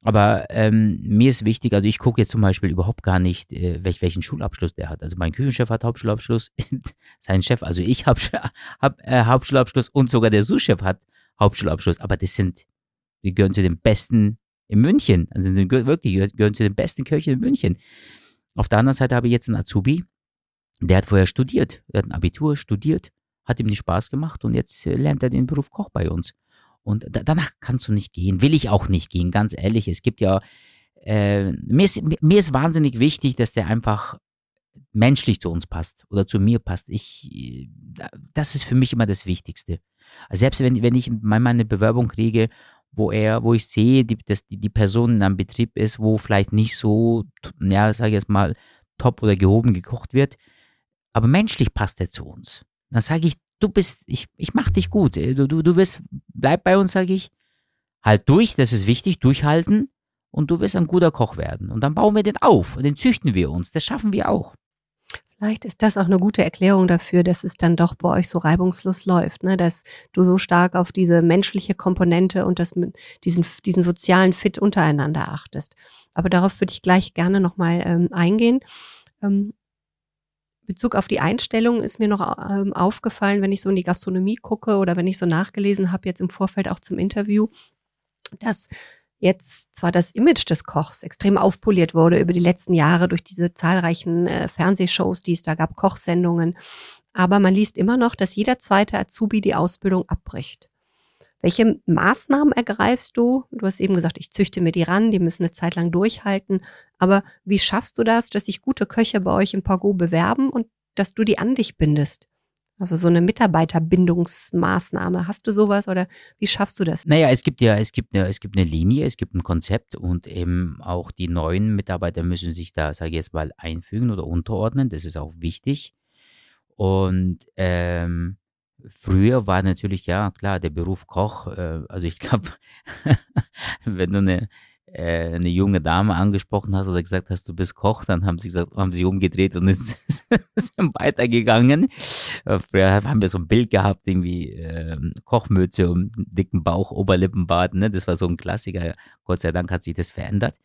Speaker 2: Aber ähm, mir ist wichtig, also ich gucke jetzt zum Beispiel überhaupt gar nicht, äh, welch, welchen Schulabschluss der hat. Also mein Küchenchef hat Hauptschulabschluss, sein Chef, also ich habe hab, äh, Hauptschulabschluss und sogar der Sous-Chef hat Hauptschulabschluss. Aber das sind die gehören zu den besten in München. Also die wirklich gehören zu den besten Kirchen in München. Auf der anderen Seite habe ich jetzt einen Azubi, der hat vorher studiert. Er hat ein Abitur studiert, hat ihm nicht Spaß gemacht und jetzt äh, lernt er den Beruf Koch bei uns. Und da, danach kannst du nicht gehen, will ich auch nicht gehen, ganz ehrlich. Es gibt ja, äh, mir, ist, mir ist wahnsinnig wichtig, dass der einfach menschlich zu uns passt oder zu mir passt. Ich, äh, das ist für mich immer das Wichtigste. Selbst wenn, wenn ich manchmal eine Bewerbung kriege wo er, wo ich sehe, die, dass die, die Person in einem Betrieb ist, wo vielleicht nicht so, ja, sage ich jetzt mal, top oder gehoben gekocht wird, aber menschlich passt er zu uns. Dann sage ich, du bist, ich, ich mach dich gut, du, du, du wirst, bleib bei uns, sage ich, halt durch, das ist wichtig, durchhalten und du wirst ein guter Koch werden. Und dann bauen wir den auf und den züchten wir uns, das schaffen wir auch.
Speaker 1: Vielleicht ist das auch eine gute Erklärung dafür, dass es dann doch bei euch so reibungslos läuft, ne? dass du so stark auf diese menschliche Komponente und das, diesen, diesen sozialen Fit untereinander achtest. Aber darauf würde ich gleich gerne nochmal ähm, eingehen. Ähm, Bezug auf die Einstellung ist mir noch ähm, aufgefallen, wenn ich so in die Gastronomie gucke oder wenn ich so nachgelesen habe, jetzt im Vorfeld auch zum Interview, dass jetzt zwar das Image des Kochs extrem aufpoliert wurde über die letzten Jahre durch diese zahlreichen äh, Fernsehshows, die es da gab, Kochsendungen, aber man liest immer noch, dass jeder zweite Azubi die Ausbildung abbricht. Welche Maßnahmen ergreifst du? Du hast eben gesagt, ich züchte mir die ran, die müssen eine Zeit lang durchhalten. Aber wie schaffst du das, dass sich gute Köche bei euch im Pago bewerben und dass du die an dich bindest? Also so eine Mitarbeiterbindungsmaßnahme. Hast du sowas oder wie schaffst du das?
Speaker 2: Naja, es gibt ja, es gibt eine, es gibt eine Linie, es gibt ein Konzept und eben auch die neuen Mitarbeiter müssen sich da, sage ich jetzt mal, einfügen oder unterordnen. Das ist auch wichtig. Und ähm, früher war natürlich, ja klar, der Beruf Koch, äh, also ich glaube, wenn du eine äh, eine junge Dame angesprochen hast oder gesagt hast, du bist Koch, dann haben sie gesagt, haben sie umgedreht und ist, sind weitergegangen. Äh, früher haben wir so ein Bild gehabt, irgendwie äh, Kochmütze und dicken Bauch, Oberlippenbart, ne? Das war so ein Klassiker. Gott sei Dank hat sich das verändert.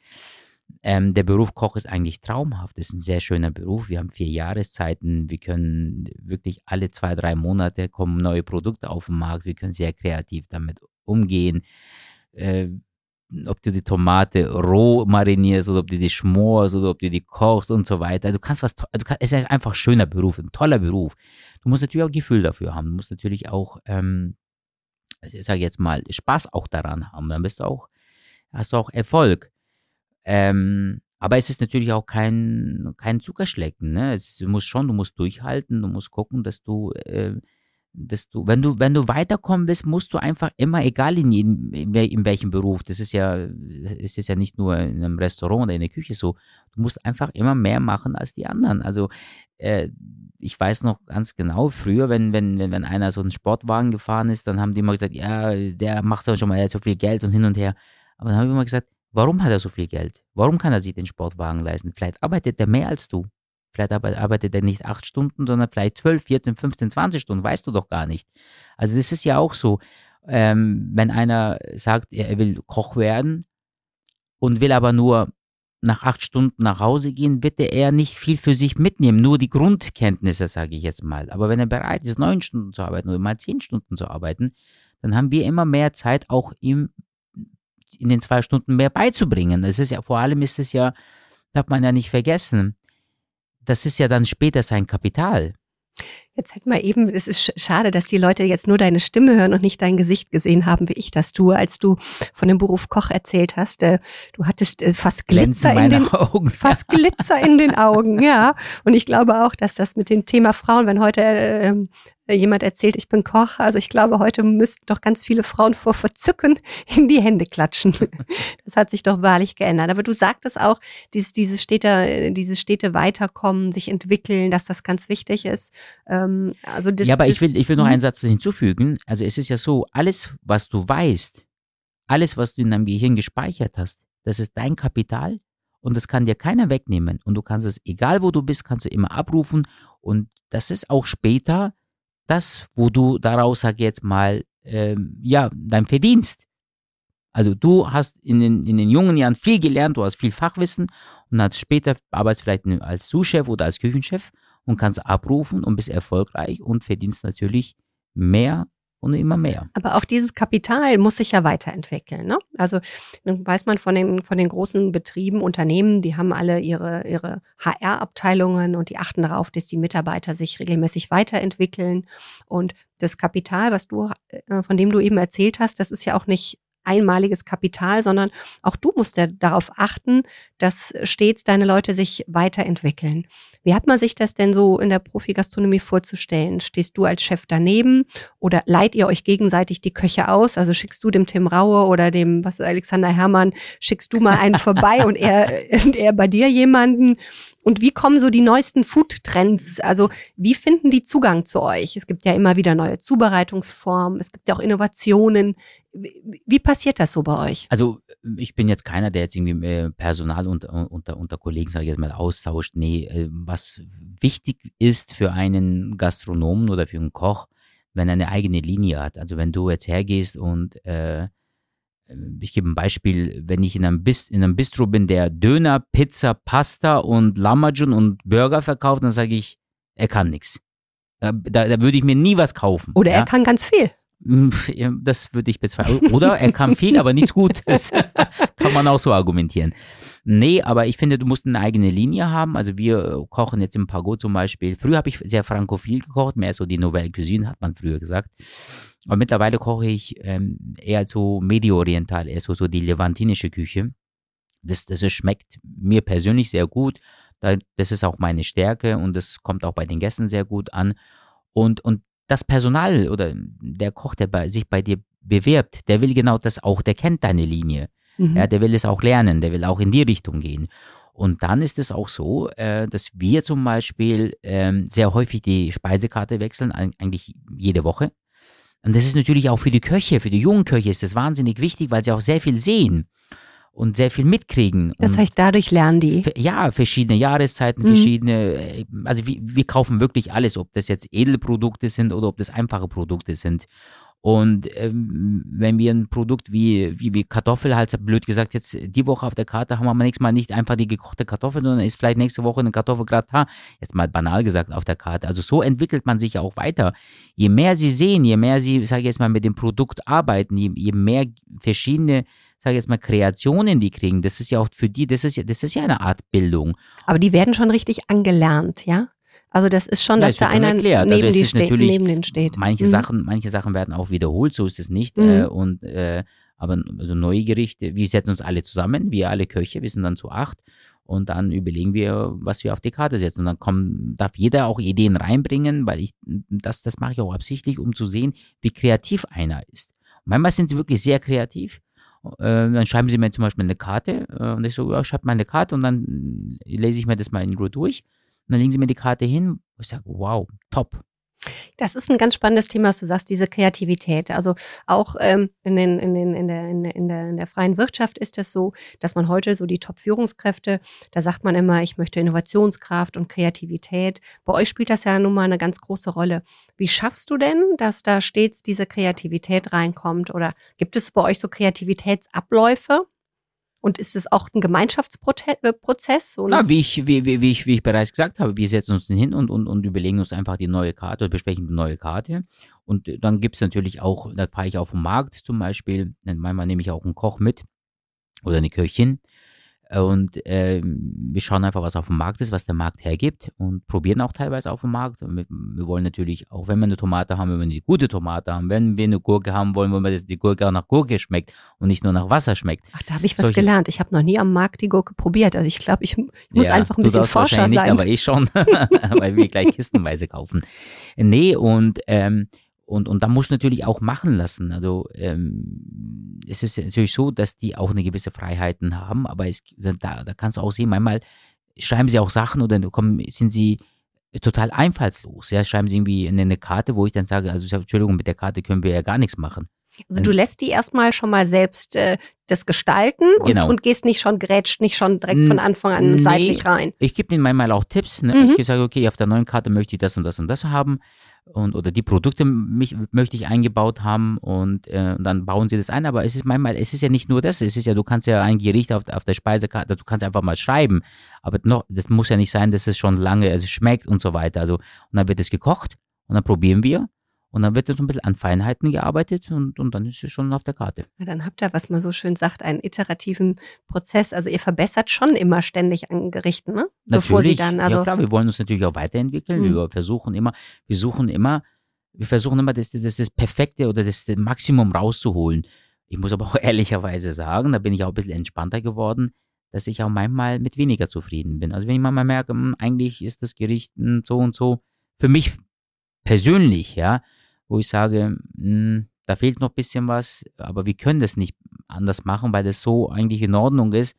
Speaker 2: Ähm, der Beruf Koch ist eigentlich traumhaft. Das ist ein sehr schöner Beruf. Wir haben vier Jahreszeiten. Wir können wirklich alle zwei, drei Monate kommen neue Produkte auf den Markt. Wir können sehr kreativ damit umgehen. Äh, ob du die Tomate roh marinierst oder ob du die schmorst oder ob du die kochst und so weiter. Du kannst was, du kannst, es ist einfach ein schöner Beruf, ein toller Beruf. Du musst natürlich auch Gefühl dafür haben. Du musst natürlich auch, ähm, ich sage jetzt mal, Spaß auch daran haben. Dann bist du auch, hast du auch Erfolg. Ähm, aber es ist natürlich auch kein, kein Zuckerschlecken. Ne? Es, du musst schon, du musst durchhalten, du musst gucken, dass du, äh, dass du, wenn du, wenn du weiterkommen willst, musst du einfach immer, egal in, in, in welchem Beruf, das ist ja, es ist ja nicht nur in einem Restaurant oder in der Küche so, du musst einfach immer mehr machen als die anderen. Also äh, ich weiß noch ganz genau, früher, wenn, wenn, wenn einer so einen Sportwagen gefahren ist, dann haben die immer gesagt, ja, der macht ja schon mal so viel Geld und hin und her. Aber dann habe ich immer gesagt, Warum hat er so viel Geld? Warum kann er sich den Sportwagen leisten? Vielleicht arbeitet er mehr als du. Vielleicht arbeitet er nicht acht Stunden, sondern vielleicht zwölf, 14, 15, 20 Stunden, weißt du doch gar nicht. Also das ist ja auch so, ähm, wenn einer sagt, er will Koch werden und will aber nur nach acht Stunden nach Hause gehen, wird er nicht viel für sich mitnehmen, nur die Grundkenntnisse, sage ich jetzt mal. Aber wenn er bereit ist, neun Stunden zu arbeiten oder mal zehn Stunden zu arbeiten, dann haben wir immer mehr Zeit, auch ihm in den zwei Stunden mehr beizubringen. Das ist ja, vor allem ist es ja, darf man ja nicht vergessen, das ist ja dann später sein Kapital.
Speaker 1: Jetzt hätten wir eben, es ist schade, dass die Leute jetzt nur deine Stimme hören und nicht dein Gesicht gesehen haben, wie ich das tue, als du von dem Beruf Koch erzählt hast. Äh, du hattest äh, fast Glitzer in den Augen. Fast Glitzer in den Augen, ja. Und ich glaube auch, dass das mit dem Thema Frauen, wenn heute äh, jemand erzählt, ich bin Koch. Also ich glaube, heute müssten doch ganz viele Frauen vor Verzücken in die Hände klatschen. Das hat sich doch wahrlich geändert. Aber du sagtest auch, dieses, dieses Städte, dieses Städte weiterkommen, sich entwickeln, dass das ganz wichtig ist.
Speaker 2: Ähm, also das, ja, aber das, ich will, ich will noch mhm. einen Satz hinzufügen. Also es ist ja so, alles, was du weißt, alles, was du in deinem Gehirn gespeichert hast, das ist dein Kapital und das kann dir keiner wegnehmen. Und du kannst es, egal wo du bist, kannst du immer abrufen. Und das ist auch später das, wo du daraus, sag jetzt mal, ähm, ja, dein Verdienst. Also du hast in den, in den jungen Jahren viel gelernt, du hast viel Fachwissen und hast später arbeitest vielleicht als Sous-Chef oder als Küchenchef und kannst abrufen und bist erfolgreich und verdienst natürlich mehr und immer mehr.
Speaker 1: Aber auch dieses Kapital muss sich ja weiterentwickeln. Ne? Also weiß man von den, von den großen Betrieben, Unternehmen, die haben alle ihre, ihre HR-Abteilungen und die achten darauf, dass die Mitarbeiter sich regelmäßig weiterentwickeln. Und das Kapital, was du, äh, von dem du eben erzählt hast, das ist ja auch nicht einmaliges Kapital, sondern auch du musst ja darauf achten, dass stets deine Leute sich weiterentwickeln. Wie hat man sich das denn so in der Profi-Gastronomie vorzustellen? Stehst du als Chef daneben oder leiht ihr euch gegenseitig die Köche aus? Also schickst du dem Tim Raue oder dem, was Alexander Herrmann, schickst du mal einen vorbei und er, er bei dir jemanden? Und wie kommen so die neuesten Food-Trends? Also wie finden die Zugang zu euch? Es gibt ja immer wieder neue Zubereitungsformen, es gibt ja auch Innovationen. Wie passiert das so bei euch?
Speaker 2: Also ich bin jetzt keiner, der jetzt irgendwie äh, Personal unter, unter, unter Kollegen, sage ich jetzt mal, austauscht. Nee, äh, was wichtig ist für einen Gastronomen oder für einen Koch, wenn er eine eigene Linie hat. Also wenn du jetzt hergehst und äh, ich gebe ein Beispiel, wenn ich in einem, Bist in einem Bistro bin, der Döner, Pizza, Pasta und Lamajun und Burger verkauft, dann sage ich, er kann nichts. Da, da, da, würde ich mir nie was kaufen.
Speaker 1: Oder ja? er kann ganz viel.
Speaker 2: Das würde ich bezweifeln. Oder er kann viel, aber nichts Gutes. kann man auch so argumentieren. Nee, aber ich finde, du musst eine eigene Linie haben. Also wir kochen jetzt im Pago zum Beispiel. Früher habe ich sehr frankophil gekocht, mehr so die Nouvelle Cuisine, hat man früher gesagt. Aber mittlerweile koche ich ähm, eher so medio-oriental, eher so, so die levantinische Küche. Das, das schmeckt mir persönlich sehr gut. Das ist auch meine Stärke und das kommt auch bei den Gästen sehr gut an. Und, und das Personal oder der Koch, der bei, sich bei dir bewirbt, der will genau das auch, der kennt deine Linie. Mhm. Ja, der will es auch lernen, der will auch in die Richtung gehen. Und dann ist es auch so, äh, dass wir zum Beispiel ähm, sehr häufig die Speisekarte wechseln, eigentlich jede Woche. Und das ist natürlich auch für die Köche, für die jungen Köche ist das wahnsinnig wichtig, weil sie auch sehr viel sehen und sehr viel mitkriegen.
Speaker 1: Das heißt, dadurch lernen die?
Speaker 2: Ja, verschiedene Jahreszeiten, mhm. verschiedene, äh, also wir, wir kaufen wirklich alles, ob das jetzt Edelprodukte sind oder ob das einfache Produkte sind. Und ähm, wenn wir ein Produkt wie, wie, wie Kartoffel, halt blöd gesagt, jetzt die Woche auf der Karte haben wir nächstes Mal nicht einfach die gekochte Kartoffel, sondern ist vielleicht nächste Woche eine Kartoffelgratin, jetzt mal banal gesagt, auf der Karte. Also so entwickelt man sich auch weiter. Je mehr sie sehen, je mehr sie, sage ich jetzt mal, mit dem Produkt arbeiten, je, je mehr verschiedene sage jetzt mal, Kreationen die kriegen, das ist ja auch für die, das ist ja, das ist ja eine Art Bildung.
Speaker 1: Aber die werden schon richtig angelernt, ja? Also das ist schon, ja, dass da einer erklärt. neben, also steht, neben denen steht.
Speaker 2: Manche mhm. Sachen, manche Sachen werden auch wiederholt, so ist es nicht. Mhm. Äh, und äh, aber also neue Gerichte, wir setzen uns alle zusammen, wir alle Köche, wir sind dann zu acht Und dann überlegen wir, was wir auf die Karte setzen. Und dann kommen, darf jeder auch Ideen reinbringen, weil ich, das, das mache ich auch absichtlich, um zu sehen, wie kreativ einer ist. Und manchmal sind sie wirklich sehr kreativ. Äh, dann schreiben sie mir zum Beispiel eine Karte äh, und ich so, ja, schreibe mal eine Karte und dann lese ich mir das mal in Ruhe durch. Und dann legen sie mir die Karte hin. Ich sage, wow, top.
Speaker 1: Das ist ein ganz spannendes Thema, was du sagst, diese Kreativität. Also auch ähm, in, den, in, den, in, der, in, der, in, der, in der freien Wirtschaft ist es so, dass man heute so die Top-Führungskräfte, da sagt man immer, ich möchte Innovationskraft und Kreativität. Bei euch spielt das ja nun mal eine ganz große Rolle. Wie schaffst du denn, dass da stets diese Kreativität reinkommt? Oder gibt es bei euch so Kreativitätsabläufe? Und ist es auch ein Gemeinschaftsprozess?
Speaker 2: Na, wie ich, wie, wie, wie, ich, wie ich bereits gesagt habe, wir setzen uns hin und, und, und überlegen uns einfach die neue Karte oder besprechen die neue Karte. Und dann gibt es natürlich auch, da fahre ich auf den Markt zum Beispiel, manchmal nehme ich auch einen Koch mit oder eine Köchin und äh, wir schauen einfach, was auf dem Markt ist, was der Markt hergibt und probieren auch teilweise auf dem Markt. Wir, wir, wollen natürlich, auch wenn wir eine Tomate haben, wenn wir eine gute Tomate haben, wenn wir eine Gurke haben wollen, wollen wir, dass die Gurke auch nach Gurke schmeckt und nicht nur nach Wasser schmeckt.
Speaker 1: Ach, da habe ich was Solche, gelernt. Ich habe noch nie am Markt die Gurke probiert. Also ich glaube, ich, muss ja, einfach ein bisschen Forscher sein. Nicht,
Speaker 2: aber ich schon, weil wir gleich kistenweise kaufen. Nee, und ähm, und, und da muss natürlich auch machen lassen. Also ähm, es ist natürlich so, dass die auch eine gewisse Freiheiten haben, aber es, da, da kannst du auch sehen, manchmal schreiben sie auch Sachen oder kommen, sind sie total einfallslos. Ja, schreiben sie irgendwie eine, Karte, wo ich dann sage, also Entschuldigung, mit der Karte können wir ja gar nichts machen.
Speaker 1: Also du lässt die erstmal schon mal selbst äh, das gestalten und, genau. und, gehst nicht schon, grätscht nicht schon direkt von Anfang an nee, seitlich rein.
Speaker 2: Ich gebe denen manchmal auch Tipps. Ne? Mhm. Ich sage, okay, auf der neuen Karte möchte ich das und das und das haben und oder die Produkte mich, möchte ich eingebaut haben und, äh, und dann bauen sie das ein. Aber es ist manchmal, es ist ja nicht nur das, es ist ja, du kannst ja ein Gericht auf, auf der Speisekarte, du kannst einfach mal schreiben, aber noch, das muss ja nicht sein, dass es schon lange, also schmeckt und so weiter. Also und dann wird es gekocht und dann probieren wir und dann wird jetzt ein bisschen an Feinheiten gearbeitet und, und dann ist es schon auf der Karte.
Speaker 1: Ja, dann habt ihr, was man so schön sagt, einen iterativen Prozess. Also ihr verbessert schon immer ständig an Gerichten, ne?
Speaker 2: Natürlich. Bevor sie dann, also ja klar, wir wollen uns natürlich auch weiterentwickeln. Mhm. Wir versuchen immer, wir suchen immer, wir versuchen immer das, das, das Perfekte oder das, das Maximum rauszuholen. Ich muss aber auch ehrlicherweise sagen, da bin ich auch ein bisschen entspannter geworden, dass ich auch manchmal mit weniger zufrieden bin. Also wenn ich manchmal merke, hm, eigentlich ist das Gericht hm, so und so, für mich persönlich, ja, wo ich sage, mh, hm, da fehlt noch ein bisschen was, aber wir können das nicht anders machen, weil das so eigentlich in Ordnung ist.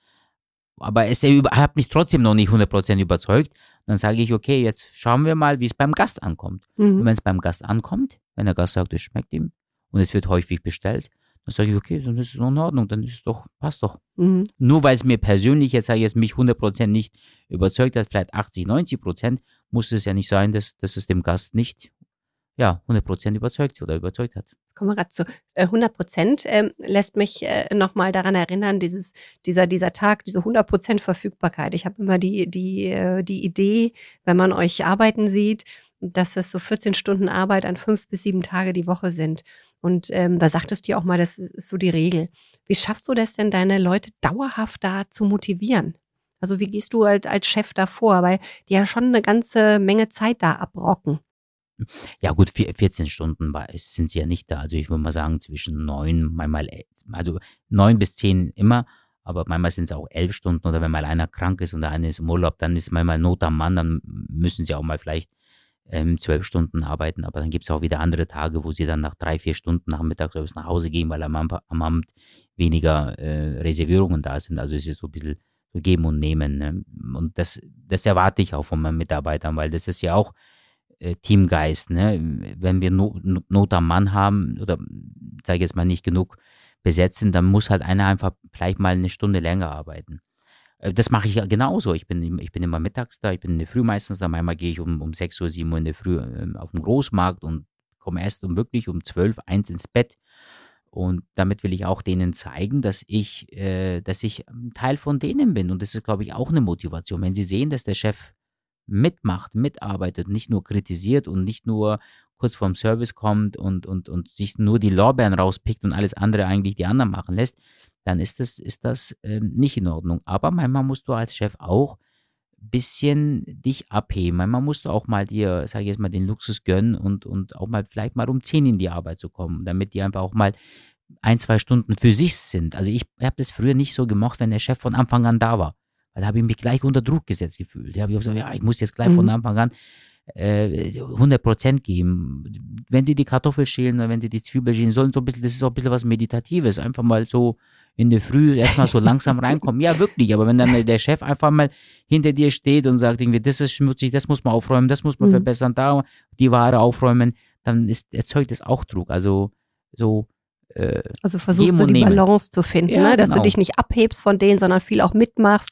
Speaker 2: Aber es hat mich trotzdem noch nicht 100% überzeugt. Dann sage ich, okay, jetzt schauen wir mal, wie es beim Gast ankommt. Mhm. Und wenn es beim Gast ankommt, wenn der Gast sagt, es schmeckt ihm und es wird häufig bestellt, dann sage ich, okay, dann ist es in Ordnung, dann ist es doch, passt doch. Mhm. Nur weil es mir persönlich, jetzt sage ich jetzt, mich 100% nicht überzeugt hat, vielleicht 80, 90%, muss es ja nicht sein, dass, dass es dem Gast nicht ja, 100% überzeugt oder überzeugt hat.
Speaker 1: Kommen wir gerade zu 100 äh, Prozent äh, lässt mich äh, nochmal daran erinnern, dieses, dieser, dieser Tag, diese 100 Prozent Verfügbarkeit. Ich habe immer die, die, äh, die Idee, wenn man euch arbeiten sieht, dass es so 14 Stunden Arbeit an fünf bis sieben Tage die Woche sind. Und ähm, da sagtest du ja auch mal, das ist so die Regel. Wie schaffst du das denn, deine Leute dauerhaft da zu motivieren? Also wie gehst du halt als Chef davor? Weil die ja schon eine ganze Menge Zeit da abrocken.
Speaker 2: Ja gut, 14 Stunden sind sie ja nicht da. Also ich würde mal sagen zwischen neun, manchmal, also neun bis zehn immer, aber manchmal sind es auch elf Stunden oder wenn mal einer krank ist und der eine ist im Urlaub, dann ist manchmal Not am Mann, dann müssen sie auch mal vielleicht ähm, zwölf Stunden arbeiten, aber dann gibt es auch wieder andere Tage, wo sie dann nach drei, vier Stunden nach Mittagsservice nach Hause gehen, weil am, am Amt weniger äh, Reservierungen da sind. Also es ist so ein bisschen geben und nehmen. Ne? Und das, das erwarte ich auch von meinen Mitarbeitern, weil das ist ja auch äh, Teamgeist. Ne? Wenn wir Not, Not am Mann haben oder sage ich jetzt mal nicht genug besetzen, dann muss halt einer einfach vielleicht mal eine Stunde länger arbeiten. Äh, das mache ich ja genauso. Ich bin, ich bin immer mittags da, ich bin in der Früh meistens da. Manchmal gehe ich um, um 6 Uhr, 7 Uhr in der Früh ähm, auf den Großmarkt und komme erst um wirklich um 12, 1 ins Bett. Und damit will ich auch denen zeigen, dass ich, äh, dass ich Teil von denen bin. Und das ist, glaube ich, auch eine Motivation. Wenn sie sehen, dass der Chef mitmacht, mitarbeitet, nicht nur kritisiert und nicht nur kurz vorm Service kommt und, und, und sich nur die Lorbeeren rauspickt und alles andere eigentlich die anderen machen lässt, dann ist das, ist das ähm, nicht in Ordnung. Aber manchmal musst du als Chef auch ein bisschen dich abheben. Manchmal musst du auch mal dir, sage ich jetzt mal, den Luxus gönnen und, und auch mal vielleicht mal um 10 in die Arbeit zu kommen, damit die einfach auch mal ein, zwei Stunden für sich sind. Also ich habe das früher nicht so gemocht, wenn der Chef von Anfang an da war Weil da habe ich mich gleich unter Druck gesetzt gefühlt. Da habe ich gesagt, ja, ich muss jetzt gleich mhm. von Anfang an äh, 100 Prozent geben. Wenn sie die Kartoffel schälen oder wenn sie die Zwiebel schälen, sollen so ein bisschen, das ist auch ein bisschen was Meditatives. Einfach mal so in der Früh erstmal so langsam reinkommen. Ja, wirklich. Aber wenn dann der Chef einfach mal hinter dir steht und sagt irgendwie, das ist schmutzig, das muss man aufräumen, das muss man mhm. verbessern, da die Ware aufräumen, dann ist, erzeugt das auch Druck. Also so
Speaker 1: äh, also versuchst du die nehmen. Balance zu finden, ja, ne? dass genau. du dich nicht abhebst von denen, sondern viel auch mitmachst,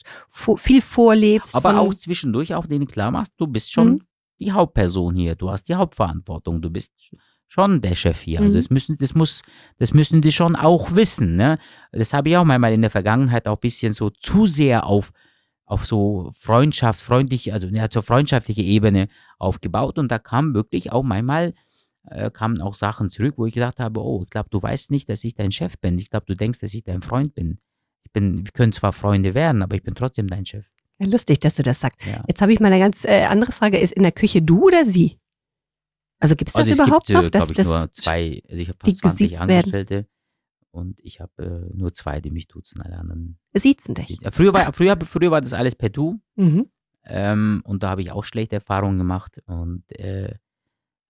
Speaker 1: viel vorlebst.
Speaker 2: Aber auch zwischendurch auch denen klar machst, du bist schon mhm. die Hauptperson hier, du hast die Hauptverantwortung, du bist schon der Chef hier. Also mhm. Also es müssen, das muss, das müssen die schon auch wissen. Ne? Das habe ich auch manchmal in der Vergangenheit auch ein bisschen so zu sehr auf, auf so Freundschaft, freundlich, also ja, zur freundschaftliche Ebene aufgebaut. Und da kam wirklich auch manchmal äh, kamen auch Sachen zurück, wo ich gesagt habe, oh, ich glaube, du weißt nicht, dass ich dein Chef bin. Ich glaube, du denkst, dass ich dein Freund bin. Ich bin, wir können zwar Freunde werden, aber ich bin trotzdem dein Chef.
Speaker 1: Ja, lustig, dass du das sagst. Ja. Jetzt habe ich mal eine ganz äh, andere Frage. Ist in der Küche du oder sie? Also gibt es das also überhaupt
Speaker 2: gibt,
Speaker 1: noch? Äh,
Speaker 2: dass, ich, nur zwei, also ich habe fast 20 Angestellte werden. und ich habe äh, nur zwei, die mich duzen, alle anderen.
Speaker 1: Siezen dich.
Speaker 2: Früher, war, früher, früher war das alles per Du mhm. ähm, und da habe ich auch schlechte Erfahrungen gemacht und, äh,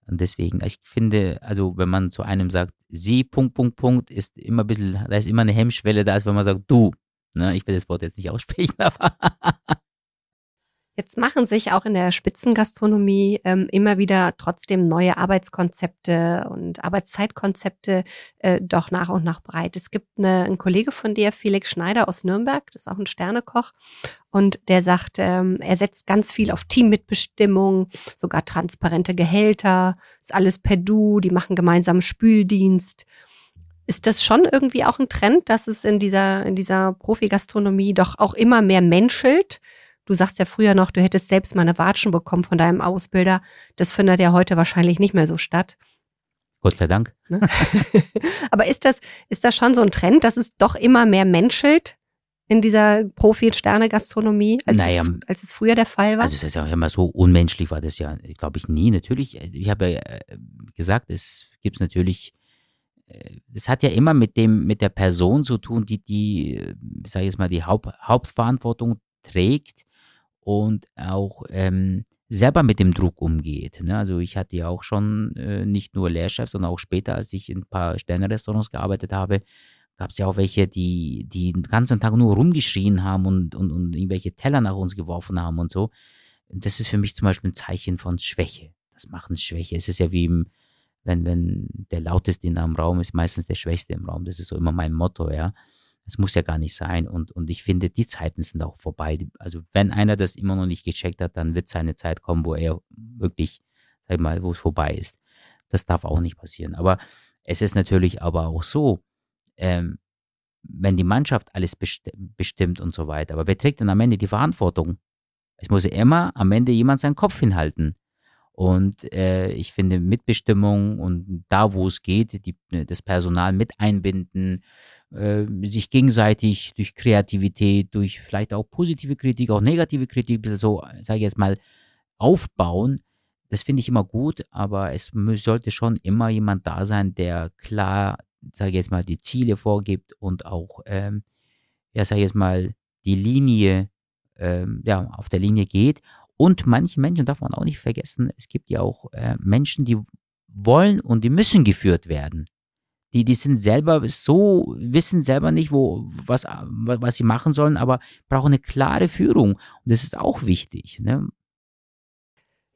Speaker 2: und deswegen, ich finde, also wenn man zu einem sagt, sie, Punkt, Punkt, Punkt, ist immer ein bisschen, da ist immer eine Hemmschwelle da, als wenn man sagt, du. Ne? Ich will das Wort jetzt nicht aussprechen, aber
Speaker 1: Jetzt machen sich auch in der Spitzengastronomie ähm, immer wieder trotzdem neue Arbeitskonzepte und Arbeitszeitkonzepte äh, doch nach und nach breit. Es gibt eine, einen Kollege von dir, Felix Schneider aus Nürnberg, das ist auch ein Sternekoch, und der sagt, ähm, er setzt ganz viel auf Teammitbestimmung, sogar transparente Gehälter, ist alles per Du, die machen gemeinsam Spüldienst. Ist das schon irgendwie auch ein Trend, dass es in dieser, in dieser Profigastronomie doch auch immer mehr menschelt? Du sagst ja früher noch, du hättest selbst mal eine Watschen bekommen von deinem Ausbilder. Das findet ja heute wahrscheinlich nicht mehr so statt.
Speaker 2: Gott sei Dank. Ne?
Speaker 1: Aber ist das, ist das schon so ein Trend, dass es doch immer mehr menschelt in dieser Profi-Sterne-Gastronomie, als, naja, es, als es früher der Fall war?
Speaker 2: Also es ist ja immer so unmenschlich war das ja, glaube ich, nie. Natürlich, ich habe ja äh, gesagt, es gibt natürlich, es äh, hat ja immer mit dem, mit der Person zu tun, die die, sage ich jetzt mal, die Haupt, Hauptverantwortung trägt und auch ähm, selber mit dem Druck umgeht. Ne? Also ich hatte ja auch schon äh, nicht nur Lehrchef, sondern auch später, als ich in ein paar Sterne-Restaurants gearbeitet habe, gab es ja auch welche, die, die den ganzen Tag nur rumgeschrien haben und, und, und irgendwelche Teller nach uns geworfen haben und so. Das ist für mich zum Beispiel ein Zeichen von Schwäche. Das macht eine Schwäche. Es ist ja wie im, wenn, wenn der lauteste in einem Raum ist, meistens der Schwächste im Raum. Das ist so immer mein Motto, ja. Das muss ja gar nicht sein. Und, und ich finde, die Zeiten sind auch vorbei. Also wenn einer das immer noch nicht gecheckt hat, dann wird seine Zeit kommen, wo er wirklich, sag ich mal, wo es vorbei ist. Das darf auch nicht passieren. Aber es ist natürlich aber auch so, ähm, wenn die Mannschaft alles besti bestimmt und so weiter, aber wer trägt dann am Ende die Verantwortung? Es muss ja immer am Ende jemand seinen Kopf hinhalten. Und äh, ich finde Mitbestimmung und da, wo es geht, die, das Personal mit einbinden, äh, sich gegenseitig durch Kreativität, durch vielleicht auch positive Kritik, auch negative Kritik, so, sage ich jetzt mal, aufbauen. Das finde ich immer gut, aber es sollte schon immer jemand da sein, der klar, sage ich jetzt mal, die Ziele vorgibt und auch, ähm, ja, sage ich jetzt mal, die Linie, ähm, ja, auf der Linie geht. Und manche Menschen darf man auch nicht vergessen, es gibt ja auch äh, Menschen, die wollen und die müssen geführt werden die, die sind selber so, wissen selber nicht, wo, was, was sie machen sollen, aber brauchen eine klare Führung. Und das ist auch wichtig. Ne?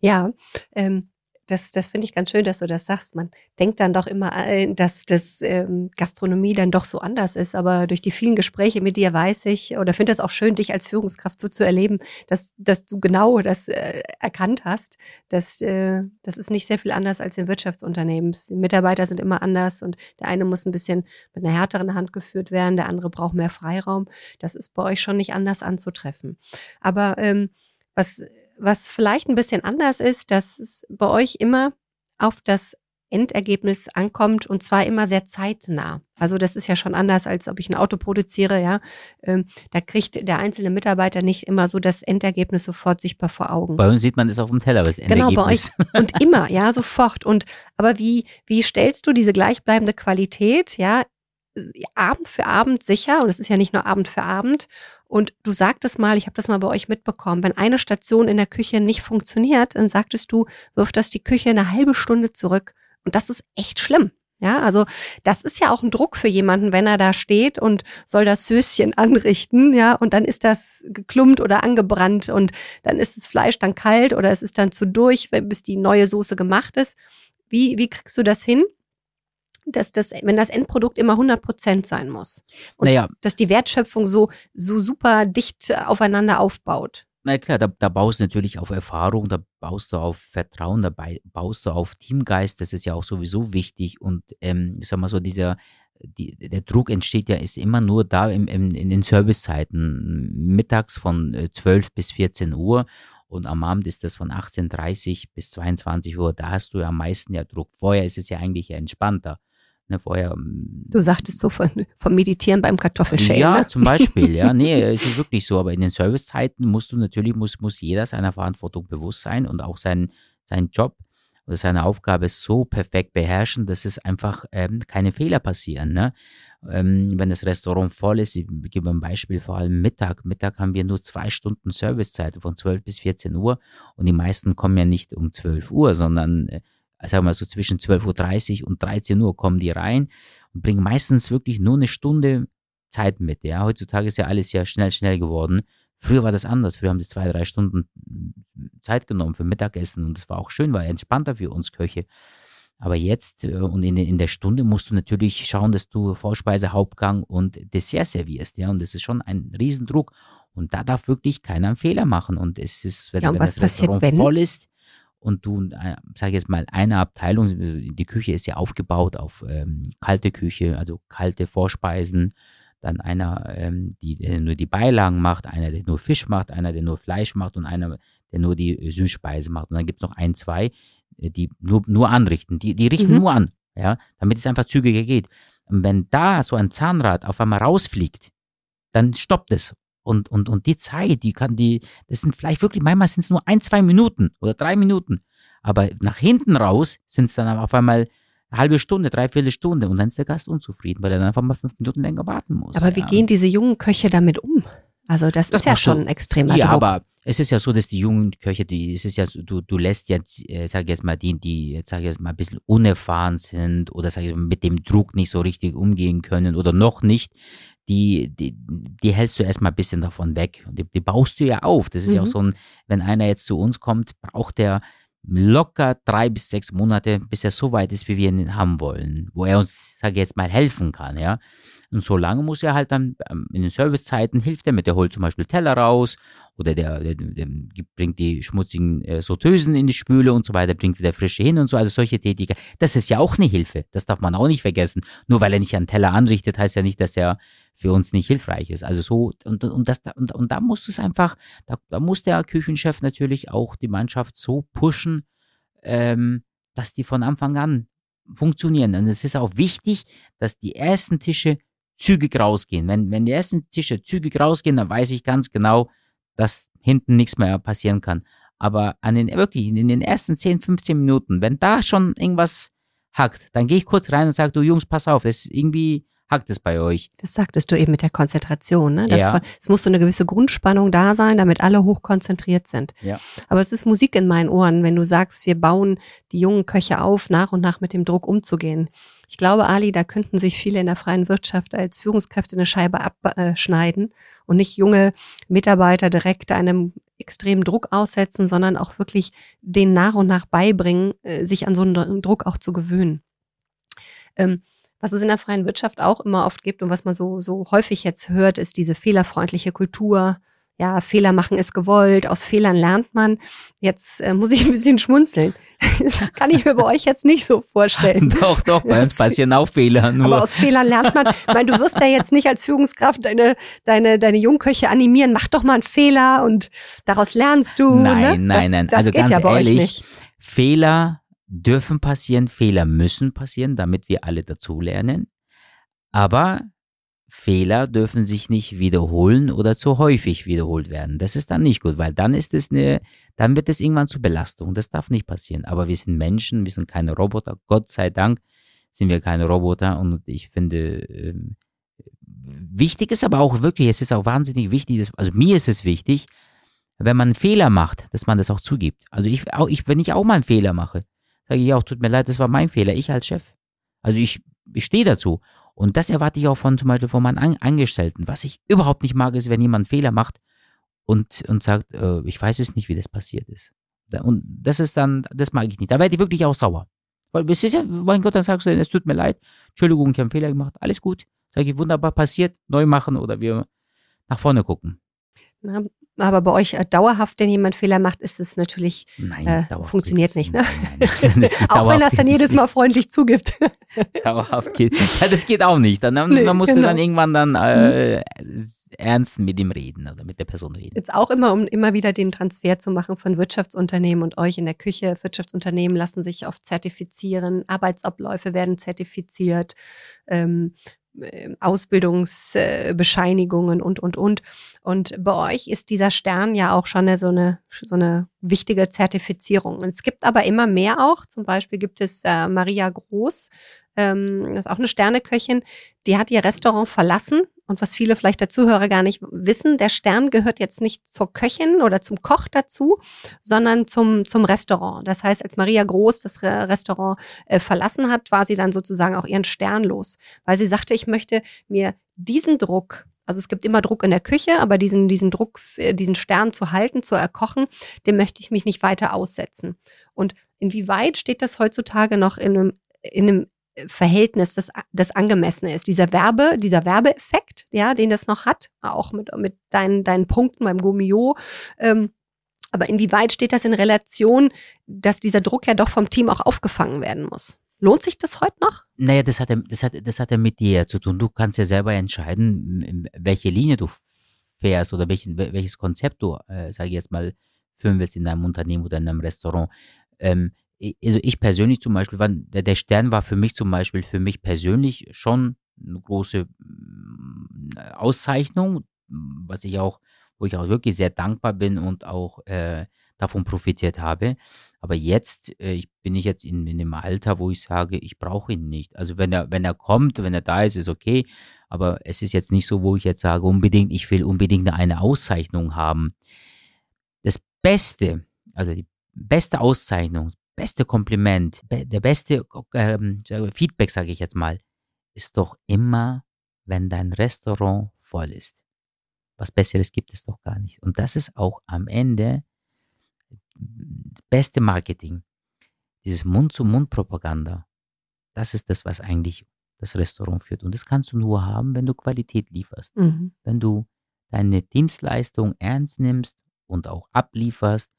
Speaker 1: Ja, ähm, das, das finde ich ganz schön, dass du das sagst. Man denkt dann doch immer, äh, dass das ähm, Gastronomie dann doch so anders ist. Aber durch die vielen Gespräche mit dir weiß ich oder finde es auch schön, dich als Führungskraft so zu erleben, dass, dass du genau das äh, erkannt hast. Dass, äh, das ist nicht sehr viel anders als in Wirtschaftsunternehmen. Die Mitarbeiter sind immer anders und der eine muss ein bisschen mit einer härteren Hand geführt werden, der andere braucht mehr Freiraum. Das ist bei euch schon nicht anders anzutreffen. Aber ähm, was was vielleicht ein bisschen anders ist, dass es bei euch immer auf das Endergebnis ankommt und zwar immer sehr zeitnah. Also das ist ja schon anders, als ob ich ein Auto produziere, ja. Ähm, da kriegt der einzelne Mitarbeiter nicht immer so das Endergebnis sofort sichtbar vor Augen.
Speaker 2: Bei uns sieht man es auf dem Teller, das
Speaker 1: Endergebnis. Genau, bei euch. Und immer, ja, sofort. Und aber wie, wie stellst du diese gleichbleibende Qualität, ja, Abend für Abend sicher, und es ist ja nicht nur Abend für Abend. Und du sagtest mal, ich habe das mal bei euch mitbekommen, wenn eine Station in der Küche nicht funktioniert, dann sagtest du, wirft das die Küche eine halbe Stunde zurück. Und das ist echt schlimm. Ja, also das ist ja auch ein Druck für jemanden, wenn er da steht und soll das Söschen anrichten, ja, und dann ist das geklumpt oder angebrannt und dann ist das Fleisch dann kalt oder es ist dann zu durch, bis die neue Soße gemacht ist. Wie, wie kriegst du das hin? Dass das, wenn das Endprodukt immer 100 Prozent sein muss. Und naja. dass die Wertschöpfung so, so super dicht aufeinander aufbaut.
Speaker 2: Na klar, da, da baust du natürlich auf Erfahrung, da baust du auf Vertrauen, da baust du auf Teamgeist, das ist ja auch sowieso wichtig. Und ähm, ich sag mal so, dieser, die, der Druck entsteht ja, ist immer nur da im, im, in den Servicezeiten, mittags von 12 äh, bis 14 Uhr und am Abend ist das von 18.30 bis 22 Uhr. Da hast du ja am meisten ja Druck. Vorher ist es ja eigentlich entspannter. Ne, vorher, ähm,
Speaker 1: du sagtest so von, vom Meditieren beim Kartoffelschälen.
Speaker 2: Ja,
Speaker 1: ne?
Speaker 2: zum Beispiel, ja. Nee, es ist wirklich so. Aber in den Servicezeiten musst du natürlich, muss, muss jeder seiner Verantwortung bewusst sein und auch sein, sein Job oder seine Aufgabe so perfekt beherrschen, dass es einfach ähm, keine Fehler passieren. Ne? Ähm, wenn das Restaurant voll ist, ich gebe ein Beispiel, vor allem Mittag. Mittag haben wir nur zwei Stunden Servicezeit von 12 bis 14 Uhr und die meisten kommen ja nicht um 12 Uhr, sondern äh, sagen wir mal so zwischen 12.30 Uhr und 13 Uhr kommen die rein und bringen meistens wirklich nur eine Stunde Zeit mit. Ja, heutzutage ist ja alles ja schnell, schnell geworden. Früher war das anders. Früher haben sie zwei, drei Stunden Zeit genommen für Mittagessen und das war auch schön, war entspannter für uns Köche. Aber jetzt äh, und in, in der Stunde musst du natürlich schauen, dass du Vorspeise, Hauptgang und Dessert servierst. Ja, und das ist schon ein Riesendruck. Und da darf wirklich keiner einen Fehler machen. Und es ist, wenn,
Speaker 1: ja,
Speaker 2: wenn
Speaker 1: das Restaurant wenn?
Speaker 2: voll ist, und du, äh, sag ich jetzt mal, eine Abteilung, die Küche ist ja aufgebaut auf ähm, kalte Küche, also kalte Vorspeisen, dann einer, ähm, die, der nur die Beilagen macht, einer, der nur Fisch macht, einer, der nur Fleisch macht und einer, der nur die Süßspeise macht. Und dann gibt es noch ein, zwei, äh, die nur, nur anrichten. Die, die richten mhm. nur an, ja, damit es einfach zügiger geht. Und wenn da so ein Zahnrad auf einmal rausfliegt, dann stoppt es und, und, und die Zeit, die kann die, das sind vielleicht wirklich, manchmal sind es nur ein, zwei Minuten oder drei Minuten. Aber nach hinten raus sind es dann auf einmal eine halbe Stunde, dreiviertel Stunde und dann ist der Gast unzufrieden, weil er dann einfach mal fünf Minuten länger warten muss.
Speaker 1: Aber wie ja. gehen diese jungen Köche damit um? Also das, das ist ja schon ein extremer
Speaker 2: Ja,
Speaker 1: Druck.
Speaker 2: aber es ist ja so, dass die jungen Köche, die, es ist ja so, du, du lässt jetzt, äh, sag ich jetzt mal, die, die, jetzt sag ich jetzt mal, ein bisschen unerfahren sind oder sag ich mal, mit dem Druck nicht so richtig umgehen können oder noch nicht, die, die, die hältst du erstmal ein bisschen davon weg. Die, die baust du ja auf. Das ist mhm. ja auch mhm. so ein, wenn einer jetzt zu uns kommt, braucht der locker drei bis sechs Monate, bis er so weit ist, wie wir ihn haben wollen, wo er uns, sage ich jetzt mal, helfen kann, ja. Und so lange muss er halt dann ähm, in den Servicezeiten hilft er mit, der holt zum Beispiel Teller raus oder der, der, der bringt die schmutzigen äh, Sortösen in die Spüle und so weiter, bringt wieder frische hin und so, also solche Tätigkeiten. Das ist ja auch eine Hilfe, das darf man auch nicht vergessen. Nur weil er nicht einen Teller anrichtet, heißt ja nicht, dass er für uns nicht hilfreich ist. Also so, und, und, das, und, und da muss es einfach, da, da muss der Küchenchef natürlich auch die Mannschaft so pushen, ähm, dass die von Anfang an funktionieren. Und es ist auch wichtig, dass die ersten Tische zügig rausgehen. Wenn, wenn die ersten Tische zügig rausgehen, dann weiß ich ganz genau, dass hinten nichts mehr passieren kann. Aber an den, wirklich, in den ersten 10, 15 Minuten, wenn da schon irgendwas hackt, dann gehe ich kurz rein und sage, du Jungs, pass auf, das ist irgendwie, hakt es bei euch.
Speaker 1: Das sagtest du eben mit der Konzentration. Ne? Das
Speaker 2: ja.
Speaker 1: es muss so eine gewisse Grundspannung da sein, damit alle hochkonzentriert sind.
Speaker 2: Ja.
Speaker 1: Aber es ist Musik in meinen Ohren, wenn du sagst, wir bauen die jungen Köche auf, nach und nach mit dem Druck umzugehen. Ich glaube, Ali, da könnten sich viele in der freien Wirtschaft als Führungskräfte eine Scheibe abschneiden und nicht junge Mitarbeiter direkt einem extremen Druck aussetzen, sondern auch wirklich den nach und nach beibringen, äh, sich an so einen Druck auch zu gewöhnen. Ähm, was es in der freien Wirtschaft auch immer oft gibt und was man so, so häufig jetzt hört, ist diese fehlerfreundliche Kultur. Ja, Fehler machen ist gewollt, aus Fehlern lernt man. Jetzt äh, muss ich ein bisschen schmunzeln. Das kann ich mir bei euch jetzt nicht so vorstellen.
Speaker 2: Doch, doch, bei uns passieren auch Fehler. Nur.
Speaker 1: Aber aus Fehlern lernt man. Ich meine, du wirst ja jetzt nicht als Führungskraft deine, deine, deine Jungköche animieren, mach doch mal einen Fehler und daraus lernst du.
Speaker 2: Nein,
Speaker 1: ne?
Speaker 2: nein, nein.
Speaker 1: Das
Speaker 2: also
Speaker 1: ganz
Speaker 2: ja ehrlich, Fehler dürfen passieren, Fehler müssen passieren, damit wir alle dazulernen. Aber Fehler dürfen sich nicht wiederholen oder zu häufig wiederholt werden. Das ist dann nicht gut, weil dann ist es eine, dann wird es irgendwann zur Belastung. Das darf nicht passieren. Aber wir sind Menschen, wir sind keine Roboter, Gott sei Dank sind wir keine Roboter und ich finde, ähm, wichtig ist aber auch wirklich, es ist auch wahnsinnig wichtig, dass, also mir ist es wichtig, wenn man einen Fehler macht, dass man das auch zugibt. Also ich, auch, ich wenn ich auch mal einen Fehler mache, sage ich auch, tut mir leid, das war mein Fehler, ich als Chef. Also ich, ich stehe dazu. Und das erwarte ich auch von zum Beispiel von meinen Angestellten. Was ich überhaupt nicht mag, ist, wenn jemand einen Fehler macht und, und sagt, äh, ich weiß es nicht, wie das passiert ist. Und das ist dann, das mag ich nicht. Da werde ich wirklich auch sauer. Weil es ist ja, mein Gott, dann sagst du, es tut mir leid, Entschuldigung, ich habe einen Fehler gemacht, alles gut. Sag ich, wunderbar passiert, neu machen oder wir nach vorne gucken.
Speaker 1: Na, aber bei euch äh, dauerhaft, wenn jemand Fehler macht, ist es natürlich, nein, äh, funktioniert nicht. Ne? Nein, auch wenn es dann jedes Mal freundlich zugibt.
Speaker 2: dauerhaft geht. Ja, das geht auch nicht. Dann, nee, dann musst genau. dann irgendwann dann äh, ernst mit ihm reden oder mit der Person reden.
Speaker 1: Jetzt auch immer, um immer wieder den Transfer zu machen von Wirtschaftsunternehmen und euch in der Küche. Wirtschaftsunternehmen lassen sich oft zertifizieren, Arbeitsabläufe werden zertifiziert. Ähm, Ausbildungsbescheinigungen und, und, und. Und bei euch ist dieser Stern ja auch schon eine, so, eine, so eine wichtige Zertifizierung. Und es gibt aber immer mehr auch. Zum Beispiel gibt es äh, Maria Groß, ähm, das ist auch eine Sterneköchin, die hat ihr Restaurant verlassen und was viele vielleicht der Zuhörer gar nicht wissen, der Stern gehört jetzt nicht zur Köchin oder zum Koch dazu, sondern zum, zum Restaurant. Das heißt, als Maria Groß das Restaurant äh, verlassen hat, war sie dann sozusagen auch ihren Stern los, weil sie sagte, ich möchte mir diesen Druck, also es gibt immer Druck in der Küche, aber diesen, diesen Druck, äh, diesen Stern zu halten, zu erkochen, dem möchte ich mich nicht weiter aussetzen. Und inwieweit steht das heutzutage noch in einem, in einem Verhältnis, das, das angemessene ist. Dieser Werbe, dieser Werbeeffekt, ja, den das noch hat, auch mit, mit deinen, deinen Punkten beim Gomio. Ähm, aber inwieweit steht das in Relation, dass dieser Druck ja doch vom Team auch aufgefangen werden muss? Lohnt sich das heute noch?
Speaker 2: Naja, das hat, das, hat, das hat ja mit dir zu tun. Du kannst ja selber entscheiden, welche Linie du fährst oder welches, welches Konzept du, äh, sage ich jetzt mal, führen willst in deinem Unternehmen oder in einem Restaurant. Ähm, also ich persönlich zum Beispiel, war, der, Stern war für mich zum Beispiel, für mich persönlich schon eine große mm, Auszeichnung, was ich auch, wo ich auch wirklich sehr dankbar bin und auch äh, davon profitiert habe. Aber jetzt äh, ich bin ich jetzt in, in dem Alter, wo ich sage, ich brauche ihn nicht. Also wenn er, wenn er kommt, wenn er da ist, ist okay. Aber es ist jetzt nicht so, wo ich jetzt sage, unbedingt, ich will unbedingt eine Auszeichnung haben. Das Beste, also die beste Auszeichnung, beste Kompliment, der beste ähm, Feedback, sage ich jetzt mal, ist doch immer, wenn dein Restaurant voll ist. Was Besseres gibt es doch gar nicht. Und das ist auch am Ende das beste Marketing. Dieses Mund-zu-Mund-Propaganda. Das ist das, was eigentlich das Restaurant führt. Und das kannst du nur haben, wenn du Qualität lieferst. Mhm. Wenn du deine Dienstleistung ernst nimmst und auch ablieferst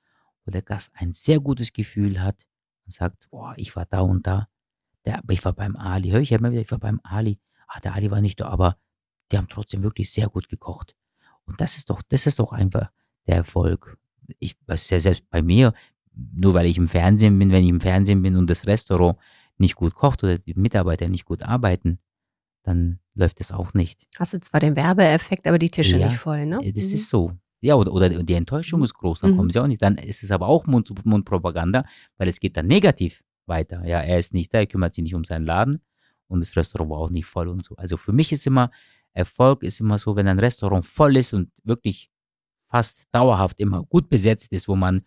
Speaker 2: wo der Gast ein sehr gutes Gefühl hat und sagt, boah, ich war da und da, der, aber ich war beim Ali, höre ich ja immer wieder, ich war beim Ali, ach, der Ali war nicht da, aber die haben trotzdem wirklich sehr gut gekocht. Und das ist doch, das ist doch einfach der Erfolg. Ich, was ja selbst bei mir, nur weil ich im Fernsehen bin, wenn ich im Fernsehen bin und das Restaurant nicht gut kocht oder die Mitarbeiter nicht gut arbeiten, dann läuft es auch nicht.
Speaker 1: Hast du zwar den Werbeeffekt, aber die Tische ja, nicht voll, ne?
Speaker 2: Das mhm. ist so. Ja, oder, oder die Enttäuschung ist groß, dann mhm. kommen sie auch nicht. Dann ist es aber auch Mund, Mundpropaganda, weil es geht dann negativ weiter. Ja, er ist nicht da, er kümmert sich nicht um seinen Laden und das Restaurant war auch nicht voll und so. Also für mich ist immer, Erfolg ist immer so, wenn ein Restaurant voll ist und wirklich fast dauerhaft immer gut besetzt ist, wo man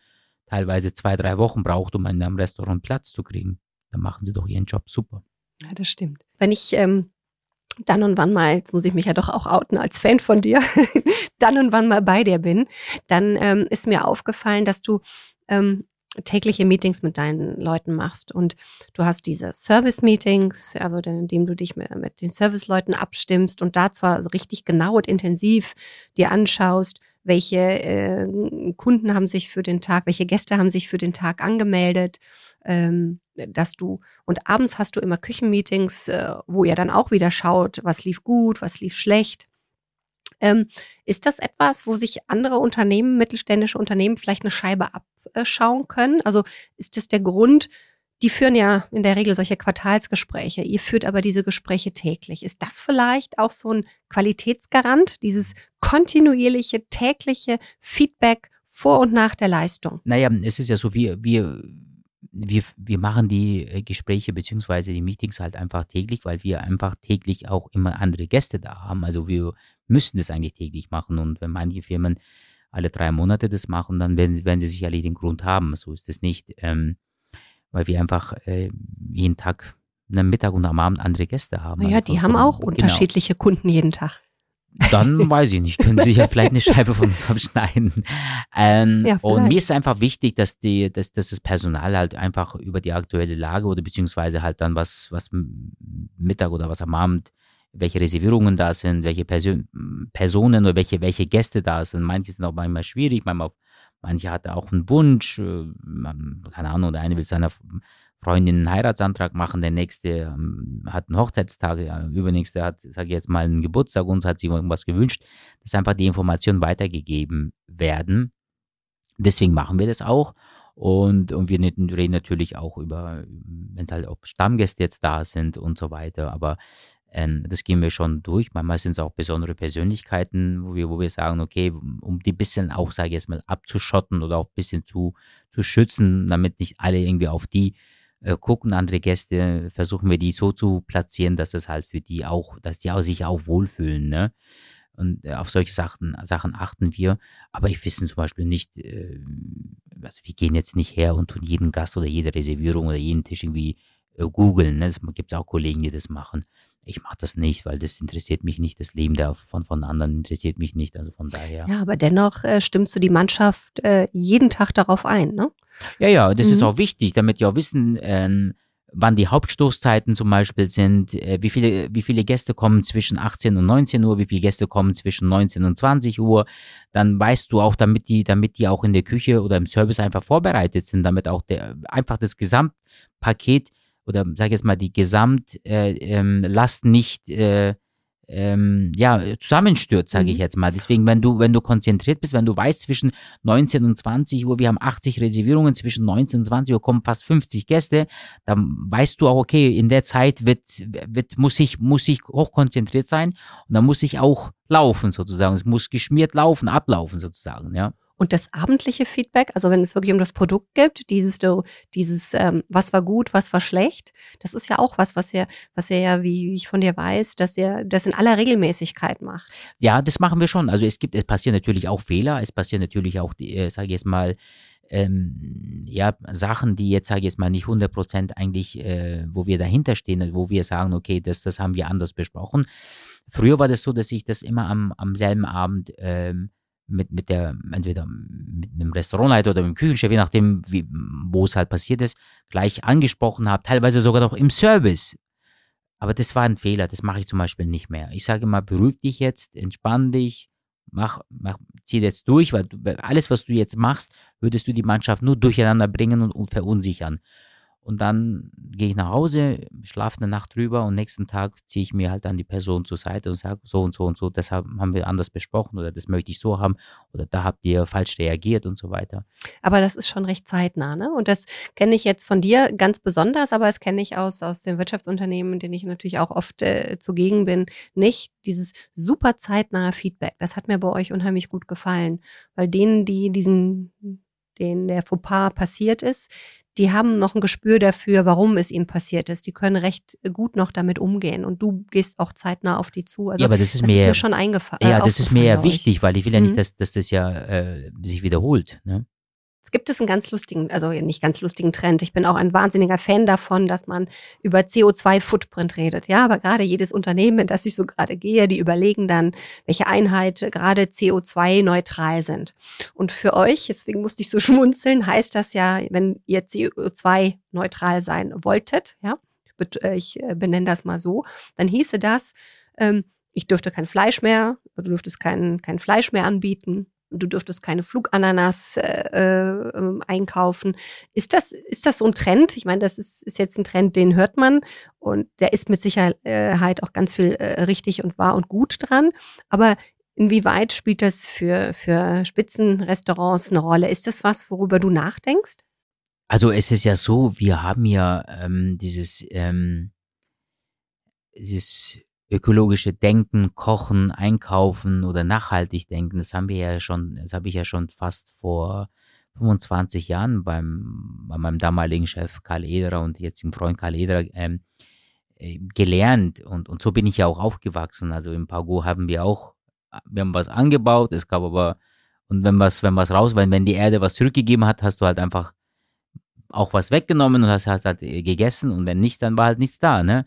Speaker 2: teilweise zwei, drei Wochen braucht, um in einem Restaurant Platz zu kriegen, dann machen sie doch ihren Job super.
Speaker 1: Ja, das stimmt. Wenn ich ähm, dann und wann mal, jetzt muss ich mich ja doch auch outen als Fan von dir, dann und wann mal bei dir bin, dann ähm, ist mir aufgefallen, dass du ähm, tägliche Meetings mit deinen Leuten machst. Und du hast diese Service-Meetings, also indem du dich mit, mit den Service-Leuten abstimmst und da zwar so richtig genau und intensiv dir anschaust, welche äh, Kunden haben sich für den Tag, welche Gäste haben sich für den Tag angemeldet, ähm, dass du, und abends hast du immer Küchenmeetings, äh, wo ihr dann auch wieder schaut, was lief gut, was lief schlecht. Ähm, ist das etwas, wo sich andere Unternehmen, mittelständische Unternehmen vielleicht eine Scheibe abschauen können? Also ist das der Grund, die führen ja in der Regel solche Quartalsgespräche. Ihr führt aber diese Gespräche täglich. Ist das vielleicht auch so ein Qualitätsgarant, dieses kontinuierliche, tägliche Feedback vor und nach der Leistung?
Speaker 2: Naja, es ist ja so, wir, wir wir, wir machen die äh, Gespräche beziehungsweise die Meetings halt einfach täglich, weil wir einfach täglich auch immer andere Gäste da haben. Also wir müssen das eigentlich täglich machen. Und wenn manche Firmen alle drei Monate das machen, dann werden, werden sie sicherlich den Grund haben. So ist es nicht, ähm, weil wir einfach äh, jeden Tag am Mittag und am Abend andere Gäste haben.
Speaker 1: Naja, also die haben auch genau. unterschiedliche Kunden jeden Tag.
Speaker 2: Dann weiß ich nicht, können Sie ja vielleicht eine Scheibe von uns abschneiden. Ähm, ja, und mir ist einfach wichtig, dass die, dass, dass das Personal halt einfach über die aktuelle Lage oder beziehungsweise halt dann was, was Mittag oder was am Abend, welche Reservierungen da sind, welche Person, Personen oder welche, welche Gäste da sind. Manche sind auch manchmal schwierig, manchmal, manche hat auch einen Wunsch, äh, keine Ahnung, der eine will seiner Freundin einen Heiratsantrag machen, der nächste ähm, hat einen Hochzeitstag, der übernächste hat, sage ich jetzt mal, einen Geburtstag und hat sich irgendwas gewünscht, dass einfach die Informationen weitergegeben werden. Deswegen machen wir das auch. Und, und wir reden natürlich auch über, wenn halt, ob Stammgäste jetzt da sind und so weiter. Aber ähm, das gehen wir schon durch. Manchmal sind es auch besondere Persönlichkeiten, wo wir, wo wir sagen, okay, um die bisschen auch, sage ich jetzt mal, abzuschotten oder auch ein bisschen zu, zu schützen, damit nicht alle irgendwie auf die äh, gucken andere Gäste, versuchen wir die so zu platzieren, dass es halt für die auch, dass die auch sich auch wohlfühlen, ne? Und äh, auf solche Sachen, Sachen achten wir. Aber ich wissen zum Beispiel nicht, äh, also wir gehen jetzt nicht her und tun jeden Gast oder jede Reservierung oder jeden Tisch irgendwie äh, googeln. Ne? Es gibt auch Kollegen, die das machen. Ich mache das nicht, weil das interessiert mich nicht. Das Leben der von, von anderen interessiert mich nicht. Also von daher.
Speaker 1: Ja, aber dennoch äh, stimmst du die Mannschaft äh, jeden Tag darauf ein, ne?
Speaker 2: Ja, ja, das mhm. ist auch wichtig, damit die auch wissen, ähm, wann die Hauptstoßzeiten zum Beispiel sind, äh, wie viele, wie viele Gäste kommen zwischen 18 und 19 Uhr, wie viele Gäste kommen zwischen 19 und 20 Uhr. Dann weißt du auch, damit die, damit die auch in der Küche oder im Service einfach vorbereitet sind, damit auch der, einfach das Gesamtpaket oder sag ich jetzt mal die Gesamtlast äh, ähm, nicht äh, ähm, ja, zusammenstürzt, sage ich mhm. jetzt mal. Deswegen, wenn du, wenn du konzentriert bist, wenn du weißt, zwischen 19 und 20 Uhr, wir haben 80 Reservierungen, zwischen 19 und 20 Uhr kommen fast 50 Gäste, dann weißt du auch, okay, in der Zeit wird, wird, muss ich, muss ich hochkonzentriert sein und dann muss ich auch laufen sozusagen. Es muss geschmiert laufen, ablaufen sozusagen, ja.
Speaker 1: Und das abendliche Feedback, also wenn es wirklich um das Produkt geht, dieses, dieses ähm, was war gut, was war schlecht, das ist ja auch was, was er, was er ja, wie ich von dir weiß, dass er das in aller Regelmäßigkeit macht.
Speaker 2: Ja, das machen wir schon. Also es gibt, es passieren natürlich auch Fehler, es passieren natürlich auch, äh, sage ich jetzt mal, ähm, ja, Sachen, die jetzt, sage ich jetzt mal, nicht 100% eigentlich, äh, wo wir dahinter stehen, wo wir sagen, okay, das, das haben wir anders besprochen. Früher war das so, dass ich das immer am, am selben Abend ähm, mit, mit der, entweder mit, mit dem Restaurantleiter oder mit dem Küchenchef, je nachdem, wie, wo es halt passiert ist, gleich angesprochen habe, teilweise sogar noch im Service. Aber das war ein Fehler, das mache ich zum Beispiel nicht mehr. Ich sage immer, beruhig dich jetzt, entspann dich, mach, mach, zieh das durch, weil du, alles, was du jetzt machst, würdest du die Mannschaft nur durcheinander bringen und, und verunsichern. Und dann gehe ich nach Hause, schlafe eine Nacht drüber und nächsten Tag ziehe ich mir halt dann die Person zur Seite und sage so und so und so, das haben wir anders besprochen oder das möchte ich so haben oder da habt ihr falsch reagiert und so weiter.
Speaker 1: Aber das ist schon recht zeitnah, ne? Und das kenne ich jetzt von dir ganz besonders, aber das kenne ich aus, aus den Wirtschaftsunternehmen, denen ich natürlich auch oft äh, zugegen bin, nicht. Dieses super zeitnahe Feedback, das hat mir bei euch unheimlich gut gefallen, weil denen, die diesen denen der Fauxpas passiert ist, die haben noch ein Gespür dafür, warum es ihnen passiert ist. Die können recht gut noch damit umgehen und du gehst auch zeitnah auf die zu.
Speaker 2: Also ja, aber das ist, das mir, ist mir schon eingefallen. Ja, das ist mir ja wichtig, weil ich will ja nicht, mhm. dass, dass das ja äh, sich wiederholt. Ne?
Speaker 1: Es gibt es einen ganz lustigen, also nicht ganz lustigen Trend. Ich bin auch ein wahnsinniger Fan davon, dass man über CO2-Footprint redet. Ja, aber gerade jedes Unternehmen, in das ich so gerade gehe, die überlegen dann, welche Einheiten gerade CO2-neutral sind. Und für euch, deswegen musste ich so schmunzeln, heißt das ja, wenn ihr CO2-neutral sein wolltet, ja, ich äh, benenne das mal so, dann hieße das, ähm, ich dürfte kein Fleisch mehr, du dürftest kein, kein Fleisch mehr anbieten, du dürftest keine Flugananas äh, äh, einkaufen. Ist das, ist das so ein Trend? Ich meine, das ist, ist jetzt ein Trend, den hört man und der ist mit Sicherheit auch ganz viel äh, richtig und wahr und gut dran. Aber inwieweit spielt das für, für Spitzenrestaurants eine Rolle? Ist das was, worüber du nachdenkst?
Speaker 2: Also es ist ja so, wir haben ja ähm, dieses, ähm, dieses ökologische Denken, Kochen, Einkaufen oder nachhaltig denken, das haben wir ja schon, das habe ich ja schon fast vor 25 Jahren beim, bei meinem damaligen Chef Karl Ederer und jetzigen Freund Karl Ederer ähm, äh, gelernt und, und so bin ich ja auch aufgewachsen. Also im Pago haben wir auch, wir haben was angebaut, es gab aber, und wenn was, wenn was raus, wenn, wenn die Erde was zurückgegeben hat, hast du halt einfach auch was weggenommen und hast, hast halt äh, gegessen und wenn nicht, dann war halt nichts da, ne?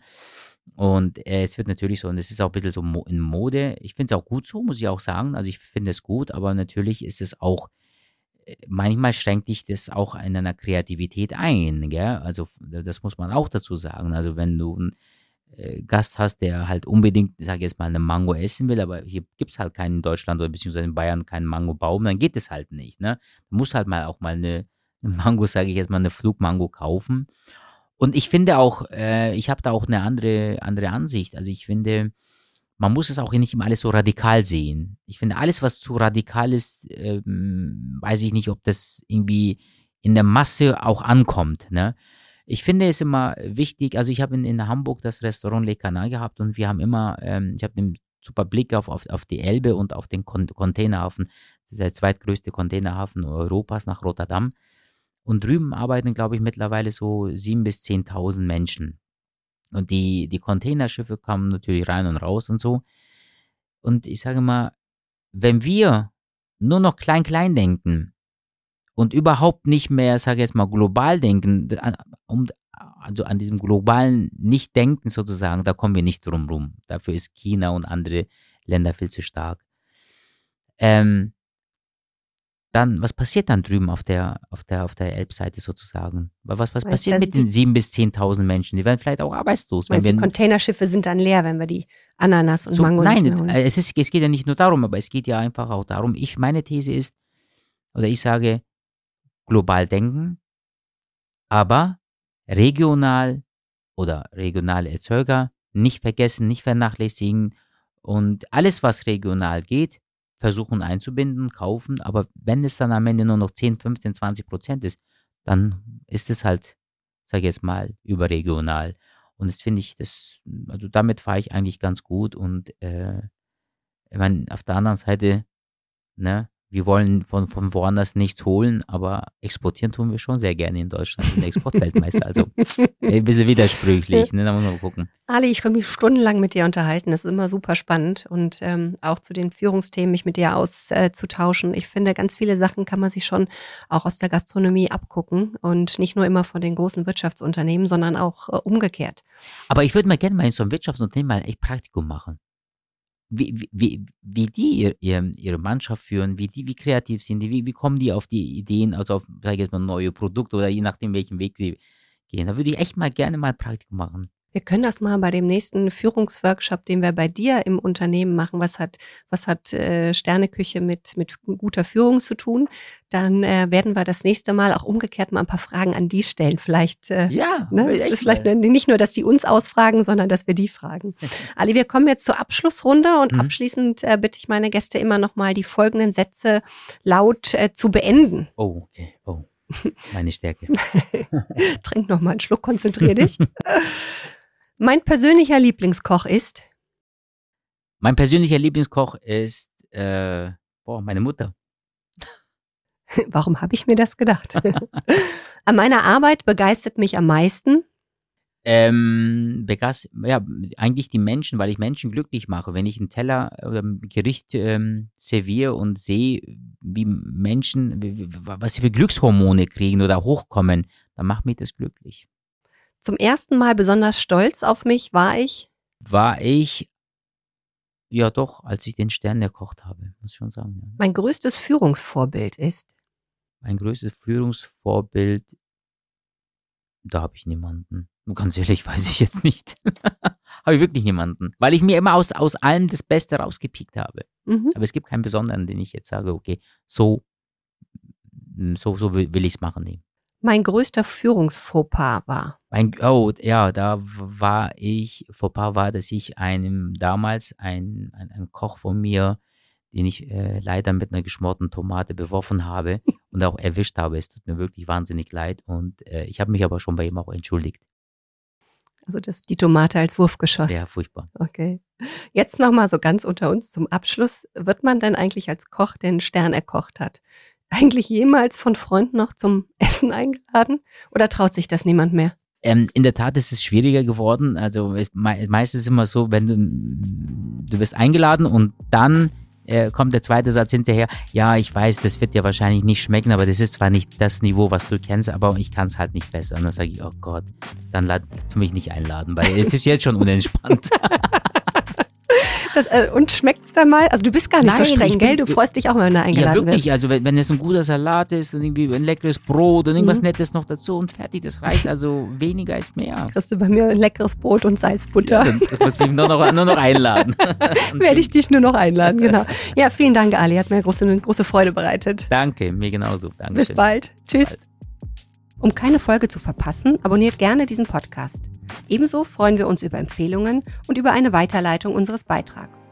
Speaker 2: Und äh, es wird natürlich so, und es ist auch ein bisschen so in Mode. Ich finde es auch gut so, muss ich auch sagen. Also ich finde es gut, aber natürlich ist es auch, äh, manchmal schränkt dich das auch in einer Kreativität ein, gell? Also das muss man auch dazu sagen. Also wenn du einen äh, Gast hast, der halt unbedingt, ich jetzt mal, eine Mango essen will, aber hier gibt es halt keinen in Deutschland oder beziehungsweise in Bayern keinen Mangobaum, dann geht es halt nicht, ne? Du musst halt mal auch mal eine Mango, sage ich jetzt mal, eine Flugmango kaufen. Und ich finde auch, äh, ich habe da auch eine andere, andere Ansicht. Also ich finde, man muss es auch nicht immer alles so radikal sehen. Ich finde, alles, was zu radikal ist, äh, weiß ich nicht, ob das irgendwie in der Masse auch ankommt. Ne? Ich finde es immer wichtig, also ich habe in, in Hamburg das Restaurant Le Canal gehabt und wir haben immer, ähm, ich habe den super Blick auf, auf, auf die Elbe und auf den Con Containerhafen. Das ist der zweitgrößte Containerhafen Europas nach Rotterdam. Und drüben arbeiten, glaube ich, mittlerweile so sieben bis zehntausend Menschen. Und die, die Containerschiffe kommen natürlich rein und raus und so. Und ich sage mal, wenn wir nur noch klein, klein denken und überhaupt nicht mehr, sage ich jetzt mal, global denken, um, also an diesem globalen Nicht-Denken sozusagen, da kommen wir nicht drum rum. Dafür ist China und andere Länder viel zu stark. Ähm, dann, was passiert dann drüben auf der, auf der, auf der Elbseite sozusagen? Was, was passiert mit den sieben bis zehntausend Menschen? Die werden vielleicht auch arbeitslos.
Speaker 1: Wenn wir, die Containerschiffe sind dann leer, wenn wir die Ananas und so, Mango
Speaker 2: Nein, es, ist, es geht ja nicht nur darum, aber es geht ja einfach auch darum, ich, meine These ist, oder ich sage, global denken, aber regional oder regionale Erzeuger nicht vergessen, nicht vernachlässigen und alles, was regional geht, versuchen einzubinden, kaufen, aber wenn es dann am Ende nur noch 10, 15, 20 Prozent ist, dann ist es halt, sage ich jetzt mal, überregional. Und das finde ich, das, also damit fahre ich eigentlich ganz gut und äh, ich meine, auf der anderen Seite, ne, wir wollen von, von woanders nichts holen, aber exportieren tun wir schon sehr gerne in Deutschland, sind Exportweltmeister. Also ein bisschen widersprüchlich, ne? da muss man gucken.
Speaker 1: Ali, ich kann mich stundenlang mit dir unterhalten. Das ist immer super spannend und ähm, auch zu den Führungsthemen mich mit dir auszutauschen. Äh, ich finde, ganz viele Sachen kann man sich schon auch aus der Gastronomie abgucken und nicht nur immer von den großen Wirtschaftsunternehmen, sondern auch äh, umgekehrt.
Speaker 2: Aber ich würde mal gerne mal in so einem Wirtschaftsunternehmen mal echt Praktikum machen wie, wie, wie die ihr, ihre Mannschaft führen, wie die, wie kreativ sind die, wie, wie kommen die auf die Ideen, also auf, sag ich jetzt mal, neue Produkte oder je nachdem, welchen Weg sie gehen. Da würde ich echt mal gerne mal Praktikum machen.
Speaker 1: Wir können das mal bei dem nächsten Führungsworkshop, den wir bei dir im Unternehmen machen. Was hat, was hat äh, Sterneküche mit, mit guter Führung zu tun? Dann äh, werden wir das nächste Mal auch umgekehrt mal ein paar Fragen an die stellen. Vielleicht, äh,
Speaker 2: ja,
Speaker 1: ne, es ist vielleicht mal. nicht nur, dass die uns ausfragen, sondern dass wir die fragen. Ali, wir kommen jetzt zur Abschlussrunde und mhm. abschließend äh, bitte ich meine Gäste immer noch mal die folgenden Sätze laut äh, zu beenden.
Speaker 2: Oh, okay. Oh. Meine Stärke.
Speaker 1: Trink noch mal einen Schluck, konzentrier dich. Mein persönlicher Lieblingskoch ist?
Speaker 2: Mein persönlicher Lieblingskoch ist äh, boah, meine Mutter.
Speaker 1: Warum habe ich mir das gedacht? An meiner Arbeit begeistert mich am meisten?
Speaker 2: Ähm, ja, eigentlich die Menschen, weil ich Menschen glücklich mache. Wenn ich einen Teller oder ein Gericht ähm, serviere und sehe, wie Menschen, was sie für Glückshormone kriegen oder hochkommen, dann macht mich das glücklich.
Speaker 1: Zum ersten Mal besonders stolz auf mich war ich?
Speaker 2: War ich, ja doch, als ich den Stern erkocht habe, muss ich schon sagen. Ja.
Speaker 1: Mein größtes Führungsvorbild ist?
Speaker 2: Mein größtes Führungsvorbild, da habe ich niemanden. Ganz ehrlich, weiß ich jetzt nicht. habe ich wirklich niemanden. Weil ich mir immer aus, aus allem das Beste rausgepickt habe. Mhm. Aber es gibt keinen besonderen, den ich jetzt sage, okay, so, so, so will, will ich es machen. Nee
Speaker 1: mein größter Führungsfauxpas war?
Speaker 2: Mein, oh, ja, da war ich, Fauxpas war, dass ich einem damals ein, ein, ein Koch von mir, den ich äh, leider mit einer geschmorten Tomate beworfen habe und auch erwischt habe. Es tut mir wirklich wahnsinnig leid und äh, ich habe mich aber schon bei ihm auch entschuldigt.
Speaker 1: Also das die Tomate als Wurfgeschoss.
Speaker 2: Ja, furchtbar.
Speaker 1: Okay. Jetzt nochmal so ganz unter uns zum Abschluss. Wird man denn eigentlich als Koch, der einen Stern erkocht hat, eigentlich jemals von Freunden noch zum Essen eingeladen? Oder traut sich das niemand mehr?
Speaker 2: Ähm, in der Tat ist es schwieriger geworden. Also es, me meistens ist immer so, wenn du, du wirst eingeladen und dann äh, kommt der zweite Satz hinterher, ja, ich weiß, das wird dir wahrscheinlich nicht schmecken, aber das ist zwar nicht das Niveau, was du kennst, aber ich kann es halt nicht besser. Und dann sage ich, oh Gott, dann lad mich nicht einladen, weil es ist jetzt schon unentspannt.
Speaker 1: Das, äh, und schmeckt's dann mal? Also du bist gar nicht
Speaker 2: Nein,
Speaker 1: so streng,
Speaker 2: ich
Speaker 1: gell?
Speaker 2: bin-
Speaker 1: Du freust dich auch, wenn du
Speaker 2: Ja,
Speaker 1: eingeladen
Speaker 2: wirklich.
Speaker 1: wirst.
Speaker 2: Also wenn, wenn es ein guter Salat ist und irgendwie ein leckeres Brot und irgendwas
Speaker 1: Mhm.
Speaker 2: Nettes noch dazu und fertig, das reicht. Also weniger ist mehr.
Speaker 1: Kriegst du bei mir ein leckeres Brot und Salzbutter.
Speaker 2: Dann muss mich nur noch, nur noch einladen.
Speaker 1: Werde ich dich nur noch einladen, genau. Ja, vielen Dank, Ali. Hat mir große, große Freude bereitet.
Speaker 2: Danke, mir genauso. Danke.
Speaker 1: Bis bald. Tschüss. Um keine Folge zu verpassen, abonniert gerne diesen Podcast. Ebenso freuen wir uns über Empfehlungen und über eine Weiterleitung unseres Beitrags.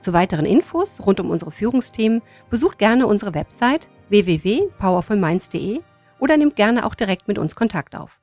Speaker 1: Zu weiteren Infos rund um unsere Führungsthemen besucht gerne unsere Website www.powerfulminds.de oder nehmt gerne auch direkt mit uns Kontakt auf.